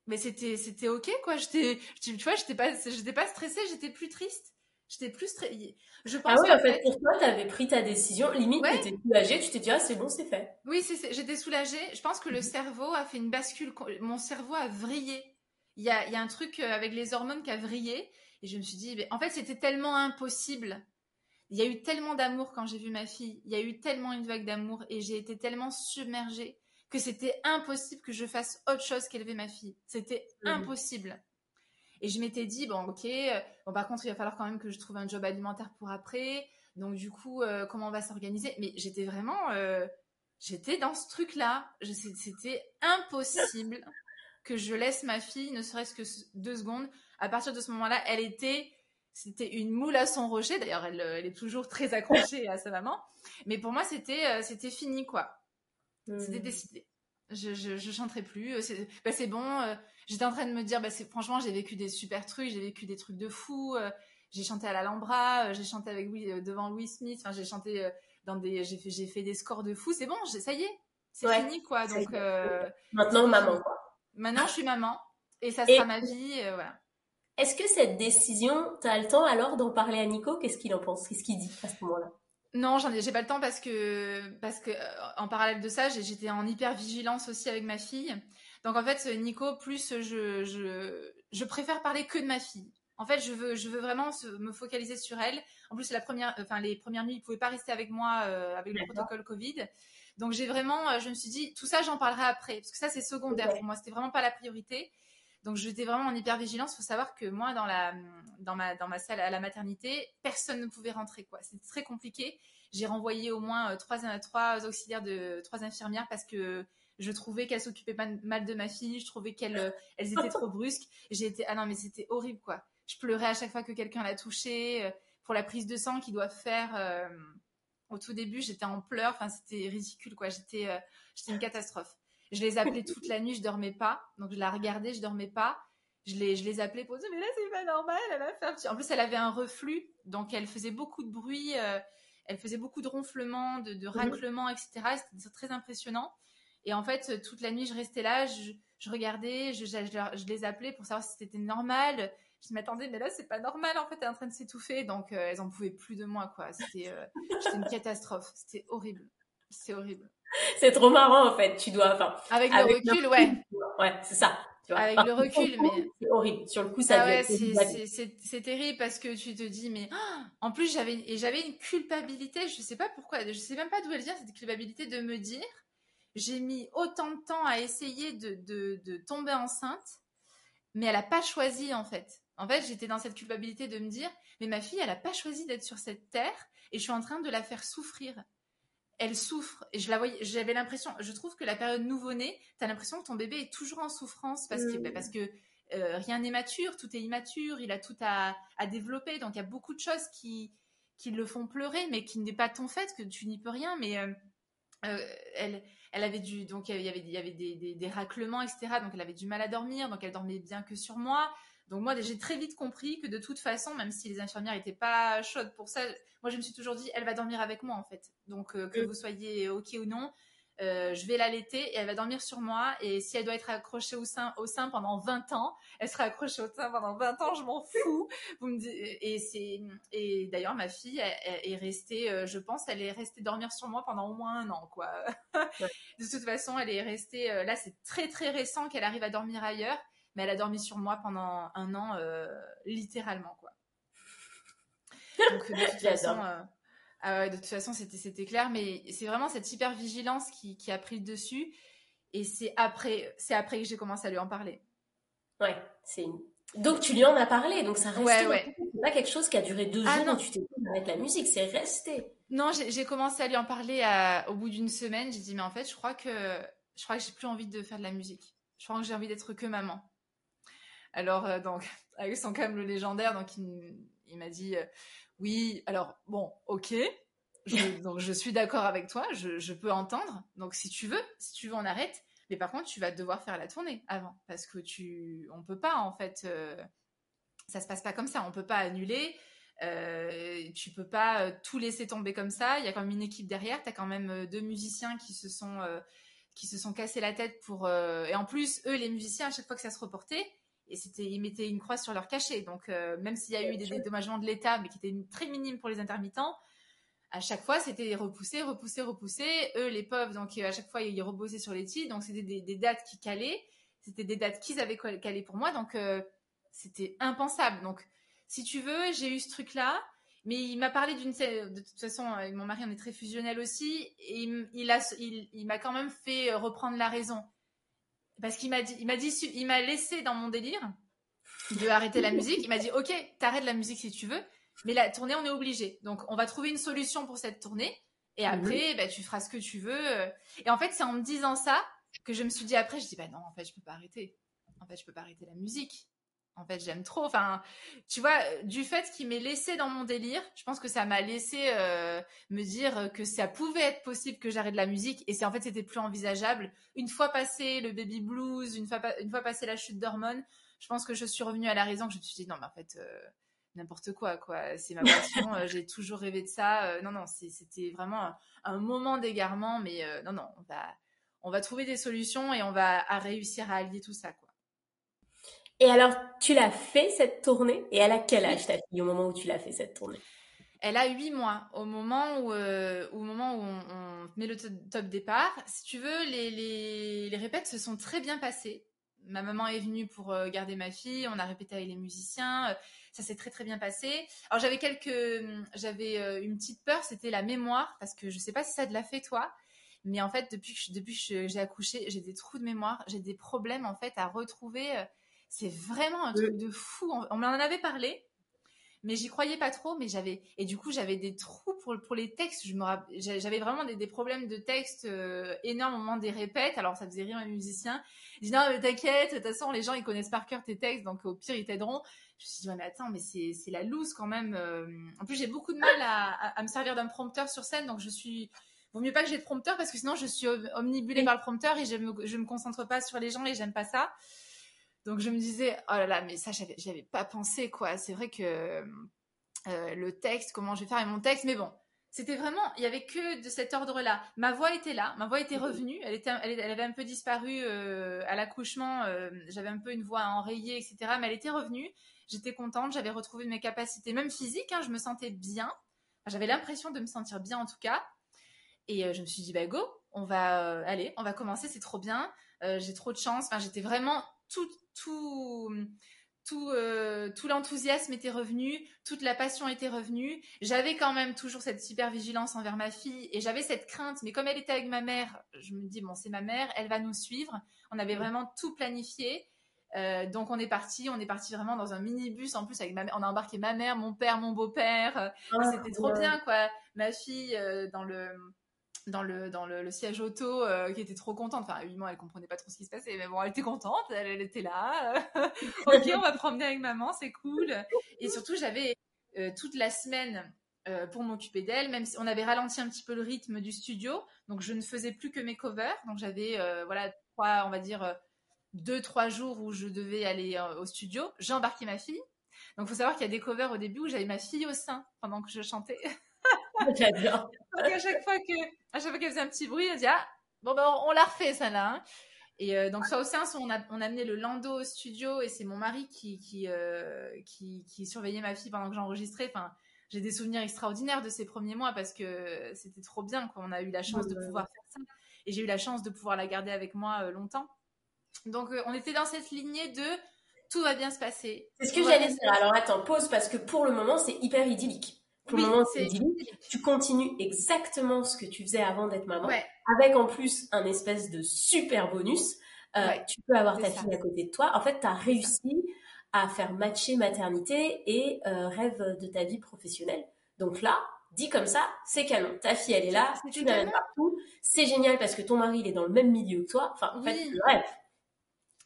Mais c'était, c'était ok, quoi. J'étais, tu vois, j'étais pas, j'étais pas stressée, j'étais plus triste. J'étais plus stressée. Je pense ah oui, en fait, pour toi, t'avais pris ta décision. Limite, tu t'étais soulagée, tu t'es dit, ah, c'est bon, c'est fait. Oui, c'est, j'étais soulagée. Je pense que le mhm. cerveau a fait une bascule. Mon cerveau a vrillé il y a, un truc euh, avec les hormones qui a vrillé. Et je me suis dit, en fait, c'était tellement impossible. Il y a eu tellement d'amour quand j'ai vu ma fille. Il y a eu tellement une vague d'amour et j'ai été tellement submergée que c'était impossible que je fasse autre chose qu'élever ma fille. C'était impossible. Et je m'étais dit, bon, ok, euh, bon, par contre, il va falloir quand même que je trouve un job alimentaire pour après. Donc, du coup, euh, comment on va s'organiser? Mais j'étais vraiment, j'étais dans ce truc-là. C'était impossible que je laisse ma fille, ne serait-ce que deux secondes. À partir de ce moment-là, elle était, c'était une moule à son rocher. D'ailleurs, elle, est toujours très accrochée à sa maman. Mais pour moi, c'était, euh, c'était fini, quoi. C'était hmm. décidé. Je, je, chanterai plus. C'est, bah, c'est bon. Euh, j'étais en train de me dire, bah, c'est, franchement, j'ai vécu des super trucs. J'ai vécu des trucs de fou. Euh, j'ai chanté à l'Alhambra. j'ai chanté avec devant Louis Smith. Enfin, j'ai chanté dans des, j'ai fait, j'ai fait des scores de fou. C'est bon. ça y est. C'est fini, quoi. Donc, maintenant, maman, quoi. Maintenant, je suis maman et ça sera ma vie. Euh, voilà. Est-ce que cette décision, tu as le temps alors d'en parler à Nico? Qu'est-ce qu'il en pense? Qu'est-ce qu'il dit à ce moment-là? Non, j'en ai, j'ai pas le temps parce que parce que euh, en parallèle de ça, j'étais en hyper vigilance aussi avec ma fille. Donc en fait, Nico, plus je je je préfère parler que de ma fille. En fait, je veux, je veux vraiment me focaliser sur elle. En plus, la première, enfin, les premières nuits, ils pouvaient pas rester avec moi euh, avec le protocole Covid. Donc, j'ai vraiment, euh, je me suis dit, tout ça, j'en parlerai après, parce que ça, c'est secondaire pour moi. C'était vraiment pas la priorité. Donc, j'étais vraiment en hyper vigilance. Il faut savoir que moi, dans la, dans ma, dans ma salle à la maternité, personne ne pouvait rentrer, quoi. C'était très compliqué. J'ai renvoyé au moins euh, trois, trois auxiliaires de, trois infirmières parce que je trouvais qu'elles s'occupaient mal de ma fille. Je trouvais qu'elles, elles étaient trop brusques. J'ai été, ah non, mais c'était horrible, quoi je pleurais à chaque fois que quelqu'un l'a touché. Euh, pour la prise de sang qu'ils doivent faire euh, au tout début, j'étais en pleurs. Enfin, c'était ridicule, quoi. J'étais, euh, j'étais une catastrophe. Je les appelais toute la nuit, je dormais pas. Donc je la regardais, je dormais pas. Je les, je les appelais pour dire mais là c'est pas normal. Elle a fait En plus, elle avait un reflux, donc elle faisait beaucoup de bruit. elle faisait beaucoup de ronflements, de, de mhm. raclements, etc. C'était très impressionnant. Et en fait, toute la nuit, je restais là, je, je regardais, je, je, je, les appelais pour savoir si c'était normal je m'attendais, mais là, c'est pas normal, en fait, elle est en train de s'étouffer. Donc, euh, elles en pouvaient plus de moi, quoi. C'était euh, une catastrophe. C'était horrible. C'est horrible. C'est trop marrant, en fait. Tu dois, enfin. Avec, le recul, ouais. Ouais, c'est ça. avec le recul, mais. C'est horrible. Sur le coup, ça ah ouais, c'est terrible parce que tu te dis, mais en plus, j'avais et j'avais une culpabilité. Je sais pas pourquoi. Je sais même pas d'où elle vient cette culpabilité de me dire, j'ai mis autant de temps à essayer de, de, de tomber enceinte, mais elle a pas choisi en fait. En fait, j'étais dans cette culpabilité de me dire, mais ma fille, elle n'a pas choisi d'être sur cette terre et je suis en train de la faire souffrir. Elle souffre et je la voyais, j'avais l'impression, je trouve que la période nouveau-né, tu as l'impression que ton bébé est toujours en souffrance parce que, bah, parce que euh, rien n'est mature, tout est immature, il a tout à, développer. Donc il y a beaucoup de choses qui, qui le font pleurer, mais qui n'est pas ton fait, que tu n'y peux rien. Mais euh, euh, elle, elle avait du, donc il y avait, il y avait des, des, des, raclements, etc. Donc elle avait du mal à dormir, donc elle dormait bien que sur moi. Donc moi, j'ai très vite compris que de toute façon, même si les infirmières n'étaient pas chaudes pour ça, moi je me suis toujours dit, elle va dormir avec moi en fait. Donc euh, que mm. vous soyez ok ou non, euh, je vais l'allaiter et elle va dormir sur moi. Et si elle doit être accrochée au sein, au sein pendant 20 ans, elle sera accrochée au sein pendant 20 ans, je m'en fous. Vous me et c'est, et d'ailleurs, ma fille est restée, euh, je pense, elle est restée dormir sur moi pendant au moins un an, quoi. de toute façon, elle est restée, là, c'est très très récent qu'elle arrive à dormir ailleurs mais elle a dormi sur moi pendant un an, euh, littéralement, quoi. Donc, de toute façon, euh, ah de toute façon, c'était, c'était clair, mais c'est vraiment cette hyper vigilance qui, qui a pris le dessus. Et c'est après, c'est après que j'ai commencé à lui en parler. Ouais, c'est Donc tu lui en as parlé, donc ça reste ouais, ouais. pas quelque chose qui a duré deux ah, jours non. tu t'es avec la musique, c'est resté. Non, j'ai commencé à lui en parler au bout d'une semaine. J'ai dit mais en fait, je crois que je crois que j'ai plus envie de faire de la musique. Je crois que j'ai envie d'être que maman. Alors, euh, donc, avec son câble légendaire, donc il, m'a dit euh, oui, alors bon, ok. donc je suis d'accord avec toi, je, peux entendre. Donc si tu veux, si tu veux, on arrête. Mais par contre, tu vas devoir faire la tournée avant, parce que tu, on peut pas en fait, euh, ça se passe pas comme ça. On peut pas annuler. Euh, tu peux pas tout laisser tomber comme ça. Il y a quand même une équipe derrière. Tu as quand même deux musiciens qui se sont qui se sont cassés la tête pour et en plus eux les musiciens à chaque fois que ça se reportait et c'était ils mettaient une croix sur leur cachet. Donc euh, même s'il y a eu des dédommagements de l'État, mais qui étaient très minimes pour les intermittents, à chaque fois c'était repoussé, repoussé, repoussé. Eux les pauvres, donc à chaque fois ils rebossaient sur les titres, donc c'était des, dates qui calaient, c'était des dates qu'ils avaient calées pour moi, donc euh, c'était impensable. Donc si tu veux, j'ai eu ce truc là. Mais il m'a parlé d'une de toute façon, avec mon mari on est très fusionnel aussi, et il, il a, il, il m'a quand même fait reprendre la raison parce qu'il m'a dit, il m'a dit, il m'a laissé dans mon délire de arrêter la musique. Il m'a dit, ok, t'arrêtes la musique si tu veux, mais la tournée, on est obligé. Donc, on va trouver une solution pour cette tournée. Et après, bah, tu feras ce que tu veux. Et en fait, c'est en me disant ça que je me suis dit après, je dis, bah non, en fait, je peux pas arrêter. En fait, je peux pas arrêter la musique en fait, j'aime trop. Enfin, tu vois, du fait qu'il m'ait laissé dans mon délire, je pense que ça m'a laissé euh, me dire que ça pouvait être possible que j'arrête la musique. Et c'est en fait, c'était plus envisageable. Une fois passé le baby blues, une fois, une fois passé la chute d'hormones, je pense que je suis revenue à la raison. Que je me suis dit non, mais en fait, euh, n'importe quoi, quoi. C'est ma passion. Euh, j'ai toujours rêvé de ça. non, non, c'était vraiment un, moment d'égarement. Mais non, non, on va, on va trouver des solutions et on va réussir à allier tout ça, quoi. Et alors, tu l'as fait cette tournée? Et elle a quel âge ta fille au moment où tu l'as fait cette tournée? Elle a 8 mois au moment où, euh, au moment où on, met le top départ. Si tu veux, les, les, les, répètes se sont très bien passées. ma maman est venue pour garder ma fille. On a répété avec les musiciens. ça s'est très très bien passé. Alors j'avais quelques, j'avais une petite peur, c'était la mémoire parce que je sais pas si ça te l'a fait toi, mais en fait depuis que depuis que j'ai accouché, j'ai des trous de mémoire, j'ai des problèmes en fait à retrouver. C'est vraiment un truc de fou. On m'en avait parlé mais j'y croyais pas trop mais j'avais et du coup j'avais des trous pour pour les textes. Je me j'avais vraiment des, des, problèmes de texte euh, énormes au moment des répètes. Alors ça faisait rire les musiciens. Je dis non mais t'inquiète de toute façon les gens ils connaissent par cœur tes textes donc au pire ils t'aideront. Je me suis dit ouais, mais attends mais c'est c'est la loose quand même euh. en plus j'ai beaucoup de mal à, à, me servir d'un prompteur sur scène donc je suis vaut mieux pas que j'ai de prompteur parce que sinon je suis omnibulée par le prompteur et je me je me concentre pas sur les gens et j'aime pas ça donc je me disais, oh là là, mais ça, j'avais pas pensé, quoi. C'est vrai que euh, le texte, comment je vais faire avec mon texte, mais bon, c'était vraiment, il y avait que de cet ordre-là. Ma voix était là, ma voix était revenue, elle, était, elle, avait un peu disparu euh, à l'accouchement, euh, j'avais un peu une voix enrayée, etc. Mais elle était revenue, j'étais contente, j'avais retrouvé mes capacités, même physiques, hein, je me sentais bien. j'avais l'impression de me sentir bien en tout cas. Et je me suis dit, bah go, on va, aller, on va commencer, c'est trop bien. j'ai trop de chance. Enfin, j'étais vraiment tout, tout, tout, euh, tout l'enthousiasme était revenu, toute la passion était revenue. J'avais quand même toujours cette super vigilance envers ma fille et j'avais cette crainte. Mais comme elle était avec ma mère, je me dis bon, c'est ma mère, elle va nous suivre. On avait vraiment tout planifié. Euh, donc on est parti, on est parti vraiment dans un minibus en plus avec ma mère. On a embarqué ma mère, mon père, mon beau-père. Ah, C'était trop bien quoi. Ma fille euh, dans le dans le dans le, siège auto euh, qui était trop contente. Enfin, évidemment, elle comprenait pas trop ce qui se passait, mais bon, elle était contente, elle, était là. ok, on va promener avec maman, c'est cool. Et surtout, j'avais euh, toute la semaine euh, pour m'occuper d'elle, même si on avait ralenti un petit peu le rythme du studio, donc je ne faisais plus que mes covers. Donc j'avais voilà trois, on va dire deux trois jours où je devais aller au studio. J'ai embarqué ma fille. Donc, faut savoir qu'il y a des covers au début où j'avais ma fille au sein pendant que je chantais. J'adore. à chaque fois que, à chaque fois qu'elle faisait un petit bruit, elle disait ah bon ben on, l'a refait ça là. Hein. Et euh, donc soit au sein, on a on a amené le Lando au studio et c'est mon mari qui qui, euh, qui qui surveillait ma fille pendant que j'enregistrais. Enfin, j'ai des souvenirs extraordinaires de ces premiers mois parce que c'était trop bien qu'on a eu la chance de pouvoir faire ça et j'ai eu la chance de pouvoir la garder avec moi euh, longtemps. Donc on était dans cette lignée de tout va bien se passer. C'est ce que j'allais dire. Alors attends, pause parce que pour le moment c'est hyper idyllique pour le moment, c'est Tu continues exactement ce que tu faisais avant d'être maman, avec en plus un espèce de super bonus. Euh, tu peux avoir ta fille à côté de toi. En fait, tu as réussi à faire matcher maternité et euh, rêve de ta vie professionnelle. Donc là, dit comme ça, c'est canon. Ta fille, elle est là, tu l'amènes partout. C'est génial parce que ton mari, il est dans le même milieu que toi. Enfin, en fait, le rêve.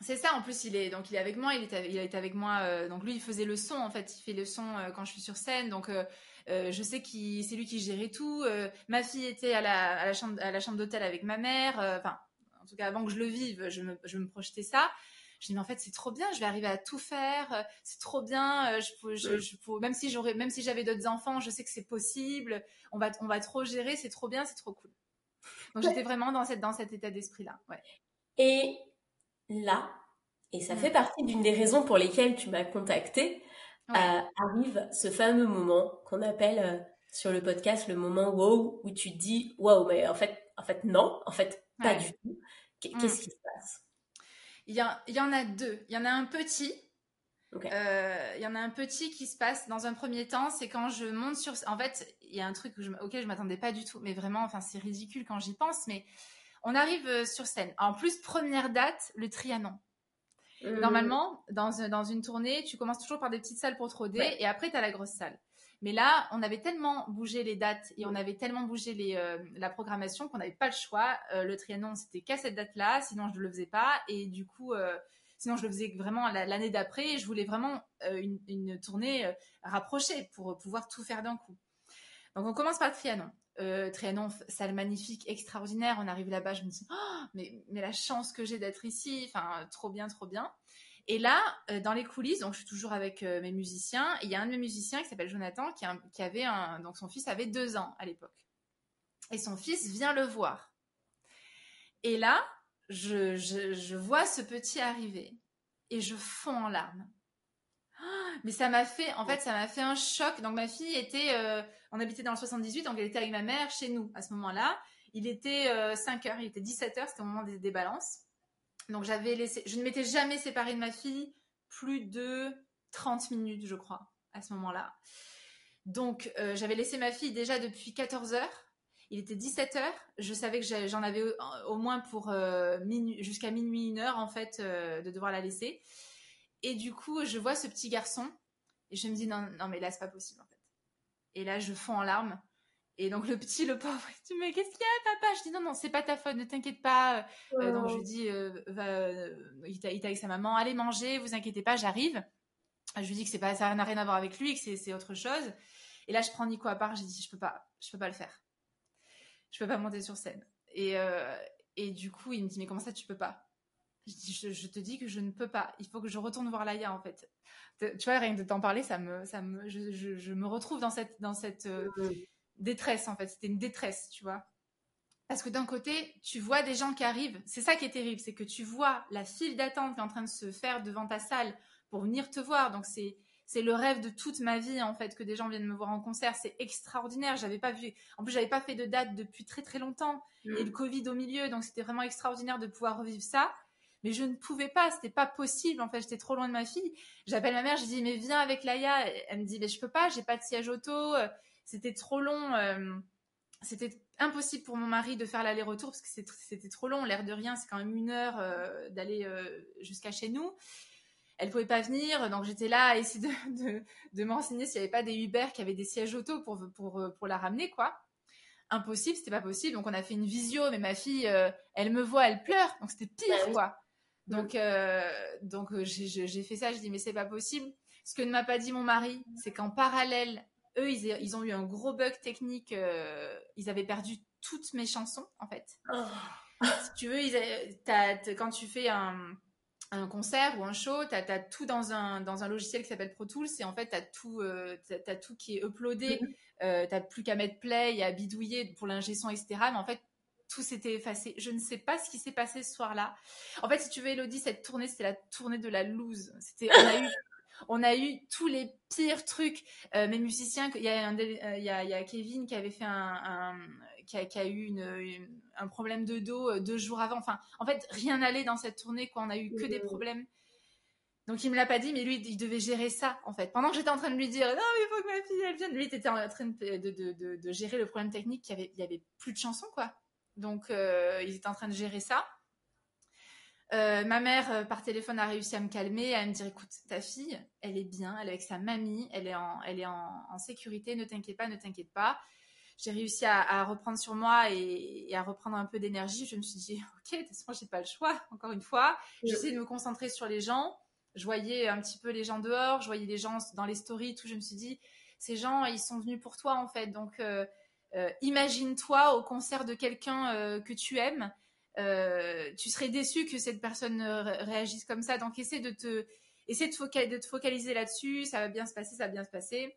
C'est ça, en plus il est donc il est avec moi, il est il a été avec moi euh, donc lui il faisait le son en fait, il fait le son quand je suis sur scène donc euh, je sais qu'il c'est lui qui gérait tout. Euh, ma fille était à la, à la chambre à la chambre d'hôtel avec ma mère. Euh, enfin, en tout cas avant que je le vive, je me, je me projetais ça. Je dis mais en fait c'est trop bien, je vais arriver à tout faire, c'est trop bien. je, je, je, même si j'aurais, même si j'avais d'autres enfants, je sais que c'est possible. On va, on va trop gérer, c'est trop bien, c'est trop cool. Donc j'étais vraiment dans cette, dans cet état d'esprit là. Ouais. Et là, et ça mm. fait partie d'une des raisons pour lesquelles tu m'as contactée, euh, arrive ce fameux moment qu'on appelle euh, sur le podcast le moment wow où tu te dis wow mais en fait en fait non en fait pas du tout qu'est-ce mm. qui se passe? Il y, il y en a deux il y en a un petit euh, il y en a un petit qui se passe dans un premier temps, c'est quand je monte sur. En fait, il y a un truc je, auquel je m'attendais pas du tout, mais vraiment, enfin, c'est ridicule quand j'y pense. Mais on arrive sur scène. En plus, première date, le Trianon. Euh, Normalement, dans, dans une tournée, tu commences toujours par des petites salles pour te roder et après, tu as la grosse salle. Mais là, on avait tellement bougé les dates et on avait tellement bougé les, euh, la programmation qu'on n'avait pas le choix. Euh, le Trianon, c'était qu'à cette date-là, sinon je ne le faisais pas. Et du coup, sinon je le faisais vraiment l'année d'après. Je voulais vraiment une, une, tournée rapprochée pour pouvoir tout faire d'un coup. Donc on commence par le Trianon euh, Trianon, salle magnifique, extraordinaire. On arrive là-bas, je me dis, oh, mais, la chance que j'ai d'être ici, enfin, trop bien, trop bien. Et là, euh, dans les coulisses, donc je suis toujours avec euh, mes musiciens. Il y a un de mes musiciens qui s'appelle Jonathan, qui, qui, avait un, donc son fils avait deux ans à l'époque. Et son fils vient le voir. Et là, je, je, je vois ce petit arriver et je fonds en larmes mais ça m'a fait, en fait, ça m'a fait un choc. Donc ma fille était, euh, on habitait dans le 78, donc elle était avec ma mère chez nous à ce moment-là. Il était 5 euh, heures, il était 17 heures, c'était au moment des, balances. Donc j'avais laissé, je ne m'étais jamais séparée de ma fille plus de 30 minutes, je crois, à ce moment-là. Donc j'avais laissé ma fille déjà depuis 14 heures. Il était 17 heures. Je savais que j'en avais au, moins pour jusqu'à minuit, une heure en fait, de devoir la laisser. Et du coup, je vois ce petit garçon et je me dis non, non mais là c'est pas possible en fait. Et là, je fonds en larmes. Et donc le petit, le pauvre, il dit mais qu'est-ce qu'il y a papa? Je dis non non c'est pas ta faute, ne t'inquiète pas. Euh, donc je lui dis euh, va, euh, il est avec sa maman, allez manger, vous inquiétez pas, j'arrive. Je lui dis que pas ça n'a rien à voir avec lui, que c'est autre chose. Et là je prends Nico à part, j'ai dit je peux pas, je peux pas le faire. Je peux pas monter sur scène. Et et du coup il me dit mais comment ça tu peux pas? Je, te dis que je ne peux pas. Il faut que je retourne voir Laïa en fait. Tu vois, rien que de t'en parler, ça me, ça me, je, je, me retrouve dans cette, dans cette, détresse en fait. C'était une détresse, tu vois. Parce que d'un côté, tu vois des gens qui arrivent. C'est ça qui est terrible, c'est que tu vois la file d'attente qui est en train de se faire devant ta salle pour venir te voir. Donc c'est c'est le rêve de toute ma vie en fait que des gens viennent me voir en concert. C'est extraordinaire. J'avais pas vu. En plus, j'avais pas fait de date depuis très très longtemps mm. et le Covid au milieu, donc c'était vraiment extraordinaire de pouvoir revivre ça. Mais je ne pouvais pas, c'était pas possible. En fait, j'étais trop loin de ma fille. J'appelle ma mère, je dis mais viens avec Laïa. Elle me dit mais je peux pas, j'ai pas de siège auto c'était trop long. Euh, c'était impossible pour mon mari de faire l'aller-retour parce que c'était trop long. L'air de rien, c'est quand même une heure euh, d'aller euh, jusqu'à chez nous. Elle pouvait pas venir, donc j'étais là à essayer de, de, m'enseigner s'il n'y avait pas des Uber qui avaient des sièges auto pour, pour, pour la ramener, quoi. Impossible, c'était pas possible. Donc on a fait une visio, mais ma fille, elle me voit, elle pleure, donc c'était pire, bah quoi. Donc, donc j'ai fait ça, je dis mais c'est pas possible. Ce que ne m'a pas dit mon mari, c'est qu'en parallèle eux, ils, ont eu un gros bug technique. Euh, ils avaient perdu toutes mes chansons, en fait. Oh. Si tu veux, quand tu fais un, concert ou un show, tu as, tout dans un, dans un logiciel qui s'appelle Pro Tools et en fait, tu as, tout, euh, tout qui est uploadé. Mm-hmm. Euh, tu n'as plus qu'à mettre play et à bidouiller pour l'ingé son, etc. Mais en fait, tout s'était effacé. Je ne sais pas ce qui s'est passé ce soir-là. En fait, si tu veux, Elodie, cette tournée, c'était la tournée de la loose. C'était, on a eu on a eu tous les pires trucs. Euh, mes musiciens, il y, a euh, il, y a, Kevin qui avait fait un, qui, a, eu un problème de dos euh, deux jours avant. Enfin, en fait, rien n'allait dans cette tournée. Quoi. On a eu que des problèmes. Donc il me l'a pas dit, mais lui, il devait gérer ça, en fait. Pendant que j'étais en train de lui dire, non, mais il faut que ma fille, elle vienne. Lui, il était en train de, gérer le problème technique. Il y avait, il y avait plus de chansons, quoi. Donc, il était en train de gérer ça. Euh, ma mère, euh, par téléphone, a réussi à me calmer, à me dire écoute, ta fille, elle est bien, elle est avec sa mamie, elle est en, elle est en, sécurité, ne t'inquiète pas, ne t'inquiète pas. J'ai réussi à, reprendre sur moi et, à reprendre un peu d'énergie. Je me suis dit ok, de toute façon, j'ai pas le choix, encore une fois. J'essaie de me concentrer sur les gens. Je voyais un petit peu les gens dehors, je voyais les gens dans les stories, tout. Je me suis dit ces gens, ils sont venus pour toi en fait. Donc, euh, imagine-toi au concert de quelqu'un que tu aimes euh, tu serais déçu que cette personne réagisse comme ça. Donc, essaie de te, essaie de, te focaliser là-dessus. Ça va bien se passer, ça va bien se passer.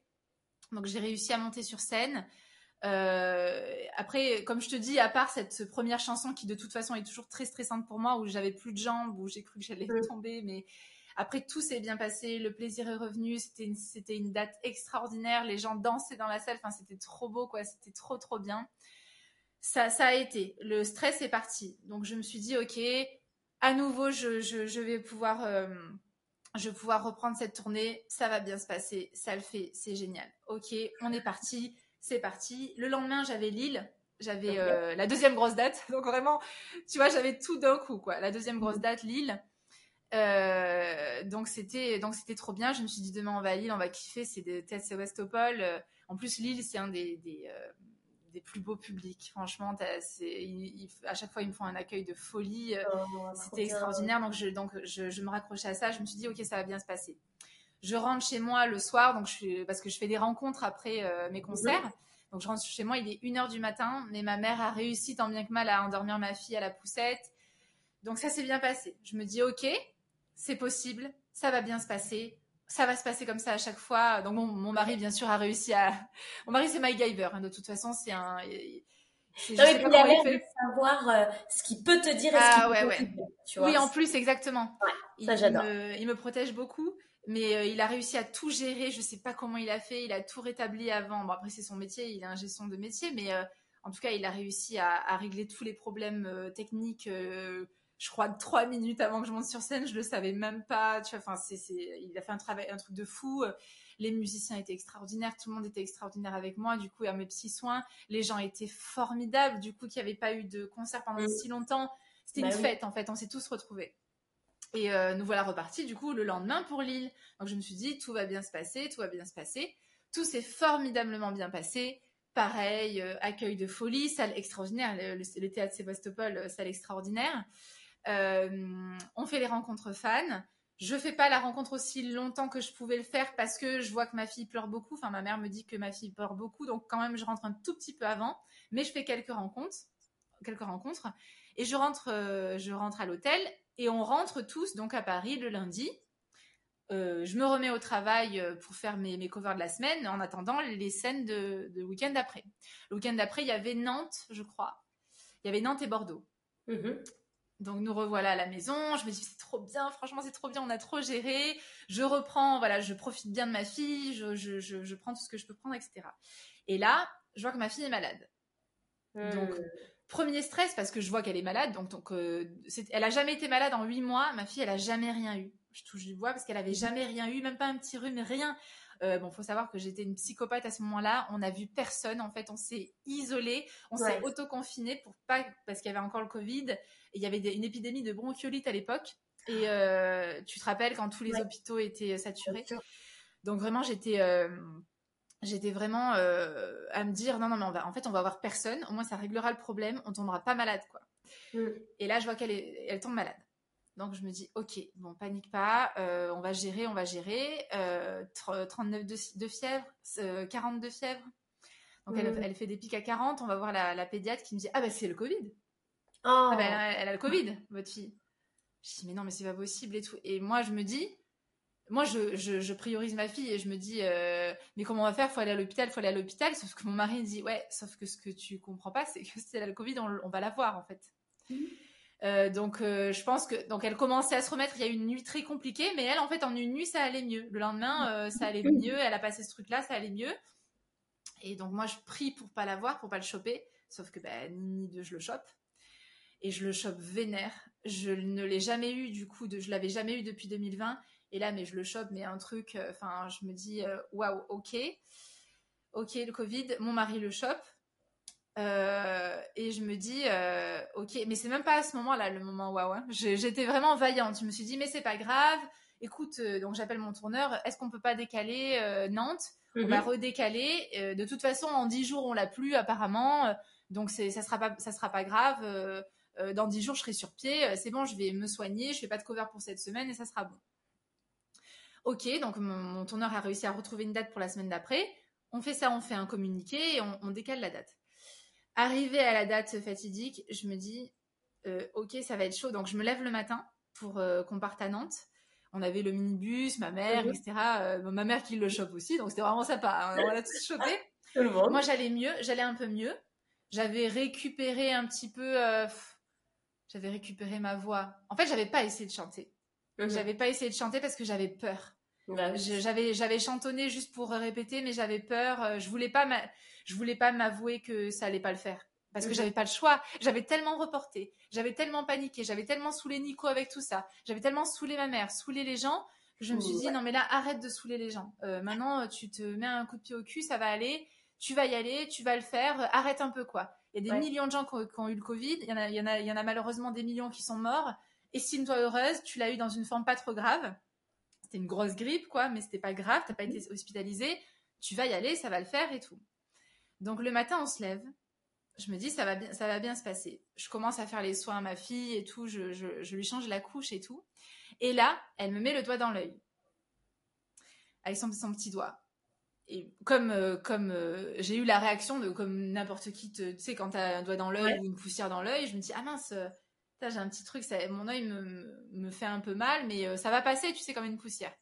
Donc, j'ai réussi à monter sur scène. Euh, après, comme je te dis, à part cette première chanson qui de toute façon est toujours très stressante pour moi, où j'avais plus de jambes, où j'ai cru que j'allais tomber, mais après tout s'est bien passé, le plaisir est revenu, c'était une, c'était une date extraordinaire, les gens dansaient dans la salle, enfin c'était trop beau quoi, c'était trop trop bien ça, ça a été. Le stress est parti. Donc je me suis dit, ok, à nouveau, je, je, vais pouvoir, euh, je vais pouvoir reprendre cette tournée. Ça va bien se passer. Ça le fait. C'est génial. Ok, on est parti. C'est parti. Le lendemain, j'avais Lille. J'avais euh, la deuxième grosse date. Donc vraiment, tu vois, j'avais tout d'un coup, quoi. La deuxième grosse date, Lille. Euh, donc c'était donc c'était trop bien. Je me suis dit demain on va à Lille, on va kiffer. C'est des tests Westopol. En plus Lille c'est un des, des des plus beaux publics. Franchement, à chaque fois, ils me font un accueil de folie. Euh, oh, c'était extraordinaire. Donc, je, donc je, me raccrochais à ça. Je me suis dit, OK, ça va bien se passer. Je rentre chez moi le soir, donc je parce que je fais des rencontres après euh, mes concerts. Donc, je rentre chez moi, il est 1h du matin, mais ma mère a réussi tant bien que mal à endormir ma fille à la poussette. Donc, ça s'est bien passé. Je me dis, OK, c'est possible, ça va bien se passer ça va se passer comme ça à chaque fois. Donc mon, mari, bien sûr, a réussi à. Mon mari, c'est MacGyver. Hein, de toute façon, c'est un. Non, mais il a l'air de savoir euh, ce qu'il peut te dire. Ah ouais, ouais. oui, en plus, exactement. Ouais, ça j'adore. Il, me protège beaucoup, mais euh, il a réussi à tout gérer. Je sais pas comment il a fait. Il a tout rétabli avant. Bon, après, c'est son métier. Il est un gestion de métier, mais euh, en tout cas, il a réussi à, à, régler tous les problèmes techniques je crois, trois minutes avant que je monte sur scène. Je le savais même pas. Tu vois, enfin, c'est, il a fait un travail, un truc de fou. Les musiciens étaient extraordinaires. Tout le monde était extraordinaire avec moi. Du coup, à mes petits soins, les gens étaient formidables. Du coup, qu'il n'y avait pas eu de concert pendant mm. si longtemps. C'était bah une fête, en fait. On s'est tous retrouvés. Et euh, nous voilà repartis, du coup, le lendemain pour Lille. Donc, je me suis dit, tout va bien se passer, tout va bien se passer. Tout s'est formidablement bien passé. Pareil, euh, accueil de folie, salle extraordinaire. Le, théâtre Sébastopol, euh, salle extraordinaire. On fait les rencontres fans. Je fais pas la rencontre aussi longtemps que je pouvais le faire parce que je vois que ma fille pleure beaucoup. Enfin, ma mère me dit que ma fille pleure beaucoup, donc quand même, je rentre un tout petit peu avant. Mais je fais quelques rencontres, quelques rencontres, et je rentre, je rentre à l'hôtel et on rentre tous donc à Paris le lundi. Euh, je me remets au travail euh, pour faire mes, covers de la semaine en attendant les scènes de, de week-end d'après. Le week-end d'après, il y avait Nantes, je crois. Il y avait Nantes et Bordeaux. Mm-hmm. Donc nous revoilà à la maison. Je me dis c'est trop bien, franchement c'est trop bien, on a trop géré. Je reprends, voilà, je profite bien de ma fille, je, je, je, prends tout ce que je peux prendre, etc. Et là, je vois que ma fille est malade. Donc mm. Premier stress parce que je vois qu'elle est malade, donc, donc euh, elle a jamais été malade en huit mois. Ma fille, elle a jamais rien eu. Je touche du bois parce qu'elle avait mhm. jamais rien eu, même pas un petit rhume, rien. Euh, bon, faut savoir que j'étais une psychopathe à ce moment-là. On n'a vu personne. En fait, on s'est isolé, on s'est autoconfiné pour pas parce qu'il y avait encore le Covid. Et il y avait une épidémie de bronchiolite à l'époque. Et euh, tu te rappelles quand tous les hôpitaux étaient saturés? Donc vraiment, j'étais euh, j'étais vraiment euh, à me dire non non mais on va en fait on va avoir personne au moins ça réglera le problème on tombera pas malade quoi mm. et là je vois qu'elle est elle tombe malade donc je me dis ok bon panique pas euh, on va gérer on va gérer 39 euh, de, fièvre 40 de fièvre donc elle, mm. elle, fait des pics à 40 on va voir la, pédiatre qui me dit ah bah c'est le covid oh. ah, bah, elle, a le covid votre fille je dis mais non mais c'est pas possible et tout et moi je me dis moi, je, je, priorise ma fille et je me dis, euh, mais comment on va faire? Faut aller à l'hôpital, faut aller à l'hôpital. Sauf que mon mari dit, ouais, sauf que ce que tu comprends pas, c'est que si elle a le Covid, on, va la voir en fait. Mhm. Euh, donc, euh, je pense que donc elle commençait à se remettre. Il y a eu une nuit très compliquée, mais elle, en fait, en une nuit, ça allait mieux. Le lendemain, ça allait mieux. Elle a passé ce truc-là, ça allait mieux. Et donc moi, je prie pour pas la voir, pour pas le choper. Sauf que ben, ni de je le chope et je le chope vénère. Je ne l'ai jamais eu du coup, de, je l'avais jamais eu depuis 2020 et là, mais je le chope, mais un truc, euh, enfin, je me dis, euh, waouh, ok, ok, le Covid, mon mari le chope. Euh, et je me dis, ok, mais c'est même pas à ce moment-là, le moment waouh. Hein. J'étais vraiment vaillante. Je me suis dit, mais c'est pas grave. Écoute, donc j'appelle mon tourneur. Est-ce qu'on peut pas décaler Nantes? On va mhm. redécaler. de toute façon, en dix jours, on l'a plus apparemment. donc ça sera pas, ça sera pas grave. dans dix jours, je serai sur pied. C'est bon, je vais me soigner. Je fais pas de cover pour cette semaine et ça sera bon. Ok, donc mon, tourneur a réussi à retrouver une date pour la semaine d'après. On fait ça, on fait un communiqué et on, décale la date. Arrivé à la date fatidique, je me dis, euh, ok, ça va être chaud. Donc je me lève le matin pour euh, qu'on parte à Nantes. On avait le minibus, ma mère, mhm. etc. Euh, ma mère qui le chope aussi, donc c'était vraiment sympa. Hein. On l'a tous chopé. Moi, j'allais mieux, j'allais un peu mieux. J'avais récupéré un petit peu, j'avais récupéré ma voix. En fait, j'avais pas essayé de chanter. Mhm. J'avais pas essayé de chanter parce que j'avais peur. J'avais j'avais chantonné juste pour répéter, mais j'avais peur. Euh, je voulais pas je voulais pas m'avouer que ça allait pas le faire parce que mhm. j'avais pas le choix. J'avais tellement reporté, j'avais tellement paniqué, j'avais tellement saoulé Nico avec tout ça, j'avais tellement saoulé ma mère, saoulé les gens que je me suis dit non mais là arrête de saouler les gens. Euh, maintenant tu te mets un coup de pied au cul, ça va aller, tu vas y aller, tu vas le faire, arrête un peu quoi. Il y a des millions de gens qui ont, eu le Covid, il y en a il y en a il y en a malheureusement des millions qui sont morts. Estime-toi heureuse, tu l'as eu dans une forme pas trop grave c'était une grosse grippe, quoi, mais c'était pas grave, t'as pas été hospitalisé, tu vas y aller, ça va le faire et tout. Donc le matin, on se lève. Je me dis, ça va bien, ça va bien se passer. Je commence à faire les soins à ma fille et tout, je, lui change la couche et tout. Et là, elle me met le doigt dans l'œil. Avec son, petit doigt. Et comme, euh, comme euh, j'ai eu la réaction de comme n'importe qui, tu sais, quand t'as un doigt dans l'œil ou une poussière dans l'œil, je me dis, ah mince, j'ai un petit truc, ça, mon œil me, fait un peu mal, mais euh, ça va passer, tu sais, comme une poussière.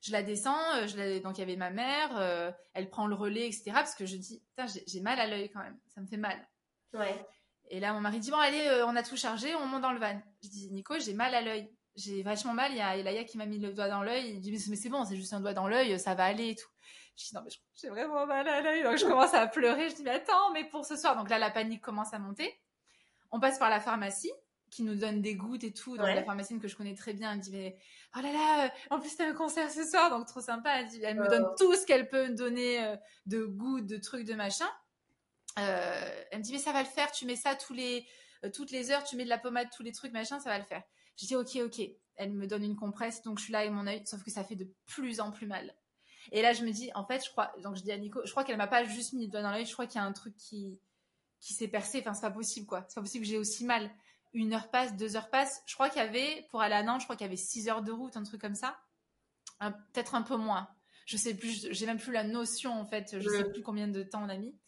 Je la descends, euh, donc il y avait ma mère, euh, elle prend le relais, etc. Parce que je dis, j'ai mal à l'œil quand même, ça me fait mal. Ouais. Et là, mon mari dit, bon, allez, on a tout chargé, on monte dans le van. Je dis, Nico, j'ai mal à l'œil. J'ai vachement mal, il y a Elaya qui m'a mis le doigt dans l'œil. Il dit, mais c'est bon, c'est juste un doigt dans l'œil, ça va aller et tout. Je dis, non, mais j'ai vraiment mal à l'œil. Donc je commence à pleurer, je dis, mais attends, mais pour ce soir. Donc là, la panique commence à monter. On passe par la pharmacie, qui nous donne des gouttes et tout. Donc la pharmacienne que je connais très bien, elle me dit mais oh là là, en plus t'as un concert ce soir, donc trop sympa. Elle, dit, elle me donne tout ce qu'elle peut me donner euh, de gouttes, de trucs, de machin. Euh, elle me dit mais ça va le faire, tu mets ça tous les euh, toutes les heures, tu mets de la pommade, tous les trucs, machin, ça va le faire. Je dis ok ok. Elle me donne une compresse, donc je suis là avec mon œil, sauf que ça fait de plus en plus mal. Et là, je me dis, en fait, je crois, donc je dis à Nico, je crois qu'elle m'a pas juste mis le doigt dans l'œil, je crois qu'il y a un truc qui, qui s'est percé. Enfin, c'est pas possible, quoi. C'est pas possible que j'ai aussi mal. Une heure passe, deux heures passe. Je crois qu'il y avait, pour aller à Nantes, je crois qu'il y avait six heures de route, un truc comme ça. Peut-être un peu moins. Je sais plus, j'ai même plus la notion, en fait. Je sais plus combien de temps on a mis.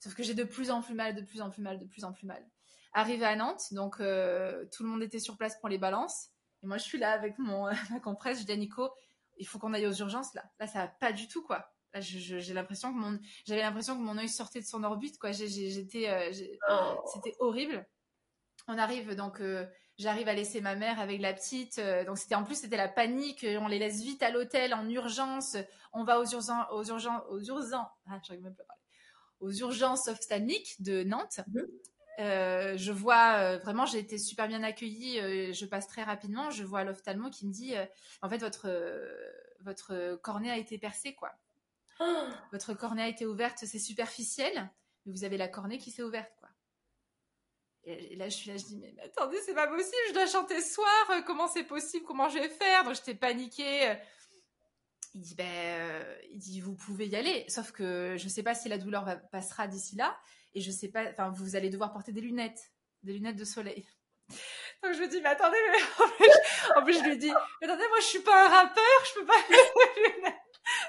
Sauf que j'ai de plus en plus mal, de plus en plus mal, de plus en plus mal. Arrivé à Nantes, donc euh, tout le monde était sur place pour les balances. Et moi, je suis là avec mon, ma compresse. Je dis à Nico, il faut qu'on aille aux urgences là. Là, ça va pas du tout quoi. Là, j'ai l'impression que mon, j'avais l'impression que mon œil sortait de son orbite quoi. J'étais, euh, oh. c'était horrible. On arrive donc, euh, j'arrive à laisser ma mère avec la petite. Euh, donc c'était en plus c'était la panique. On les laisse vite à l'hôtel en urgence. On va aux urgences, aux urgences, aux urgences. Ah, même pas parler. Aux urgences ophtalmiques de Nantes. Mhm. Euh, je vois euh, vraiment, j'ai été super bien accueillie. Euh, je passe très rapidement. Je vois l'ophtalmo qui me dit, en fait, votre votre cornée a été percée, quoi. Votre cornée a été ouverte, c'est superficiel, mais vous avez la cornée qui s'est ouverte, quoi. Et, là, je suis là, je dis, mais, attendez, c'est pas possible. Je dois chanter ce soir. comment c'est possible Comment je vais faire? Donc, j'étais paniquée. Il dit, ben, il dit, vous pouvez y aller. Sauf que je sais pas si la douleur passera d'ici là et je sais pas, enfin, vous allez devoir porter des lunettes, des lunettes de soleil. Donc je me dis, mais attendez, en, plus, je lui dis, mais attendez, moi je suis pas un rappeur, je peux pas mettre des lunettes.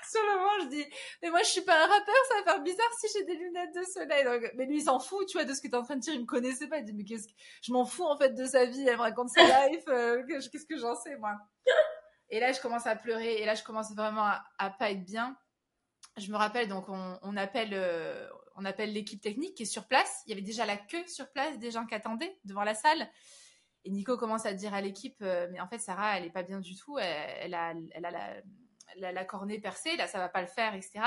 Sur le moment, je dis, mais moi je suis pas un rappeur, ça va faire bizarre si j'ai des lunettes de soleil. Donc, mais lui, il s'en fout, tu vois, de ce que tu es en train de dire, il me connaissait pas. Il dit, mais qu'est-ce que, je m'en fous en fait de sa vie, elle me raconte sa life, euh, qu'est-ce que j'en sais, moi. Et là, je commence à pleurer, et là, je commence vraiment à, à pas être bien. Je me rappelle, donc, on, on appelle, euh, on appelle l'équipe technique qui est sur place. Il y avait déjà la queue sur place, des gens qui attendaient devant la salle. Et Nico commence à dire à l'équipe, euh, mais en fait, Sarah, elle est pas bien du tout. Elle, a, la, cornée percée, là, ça va pas le faire, etc.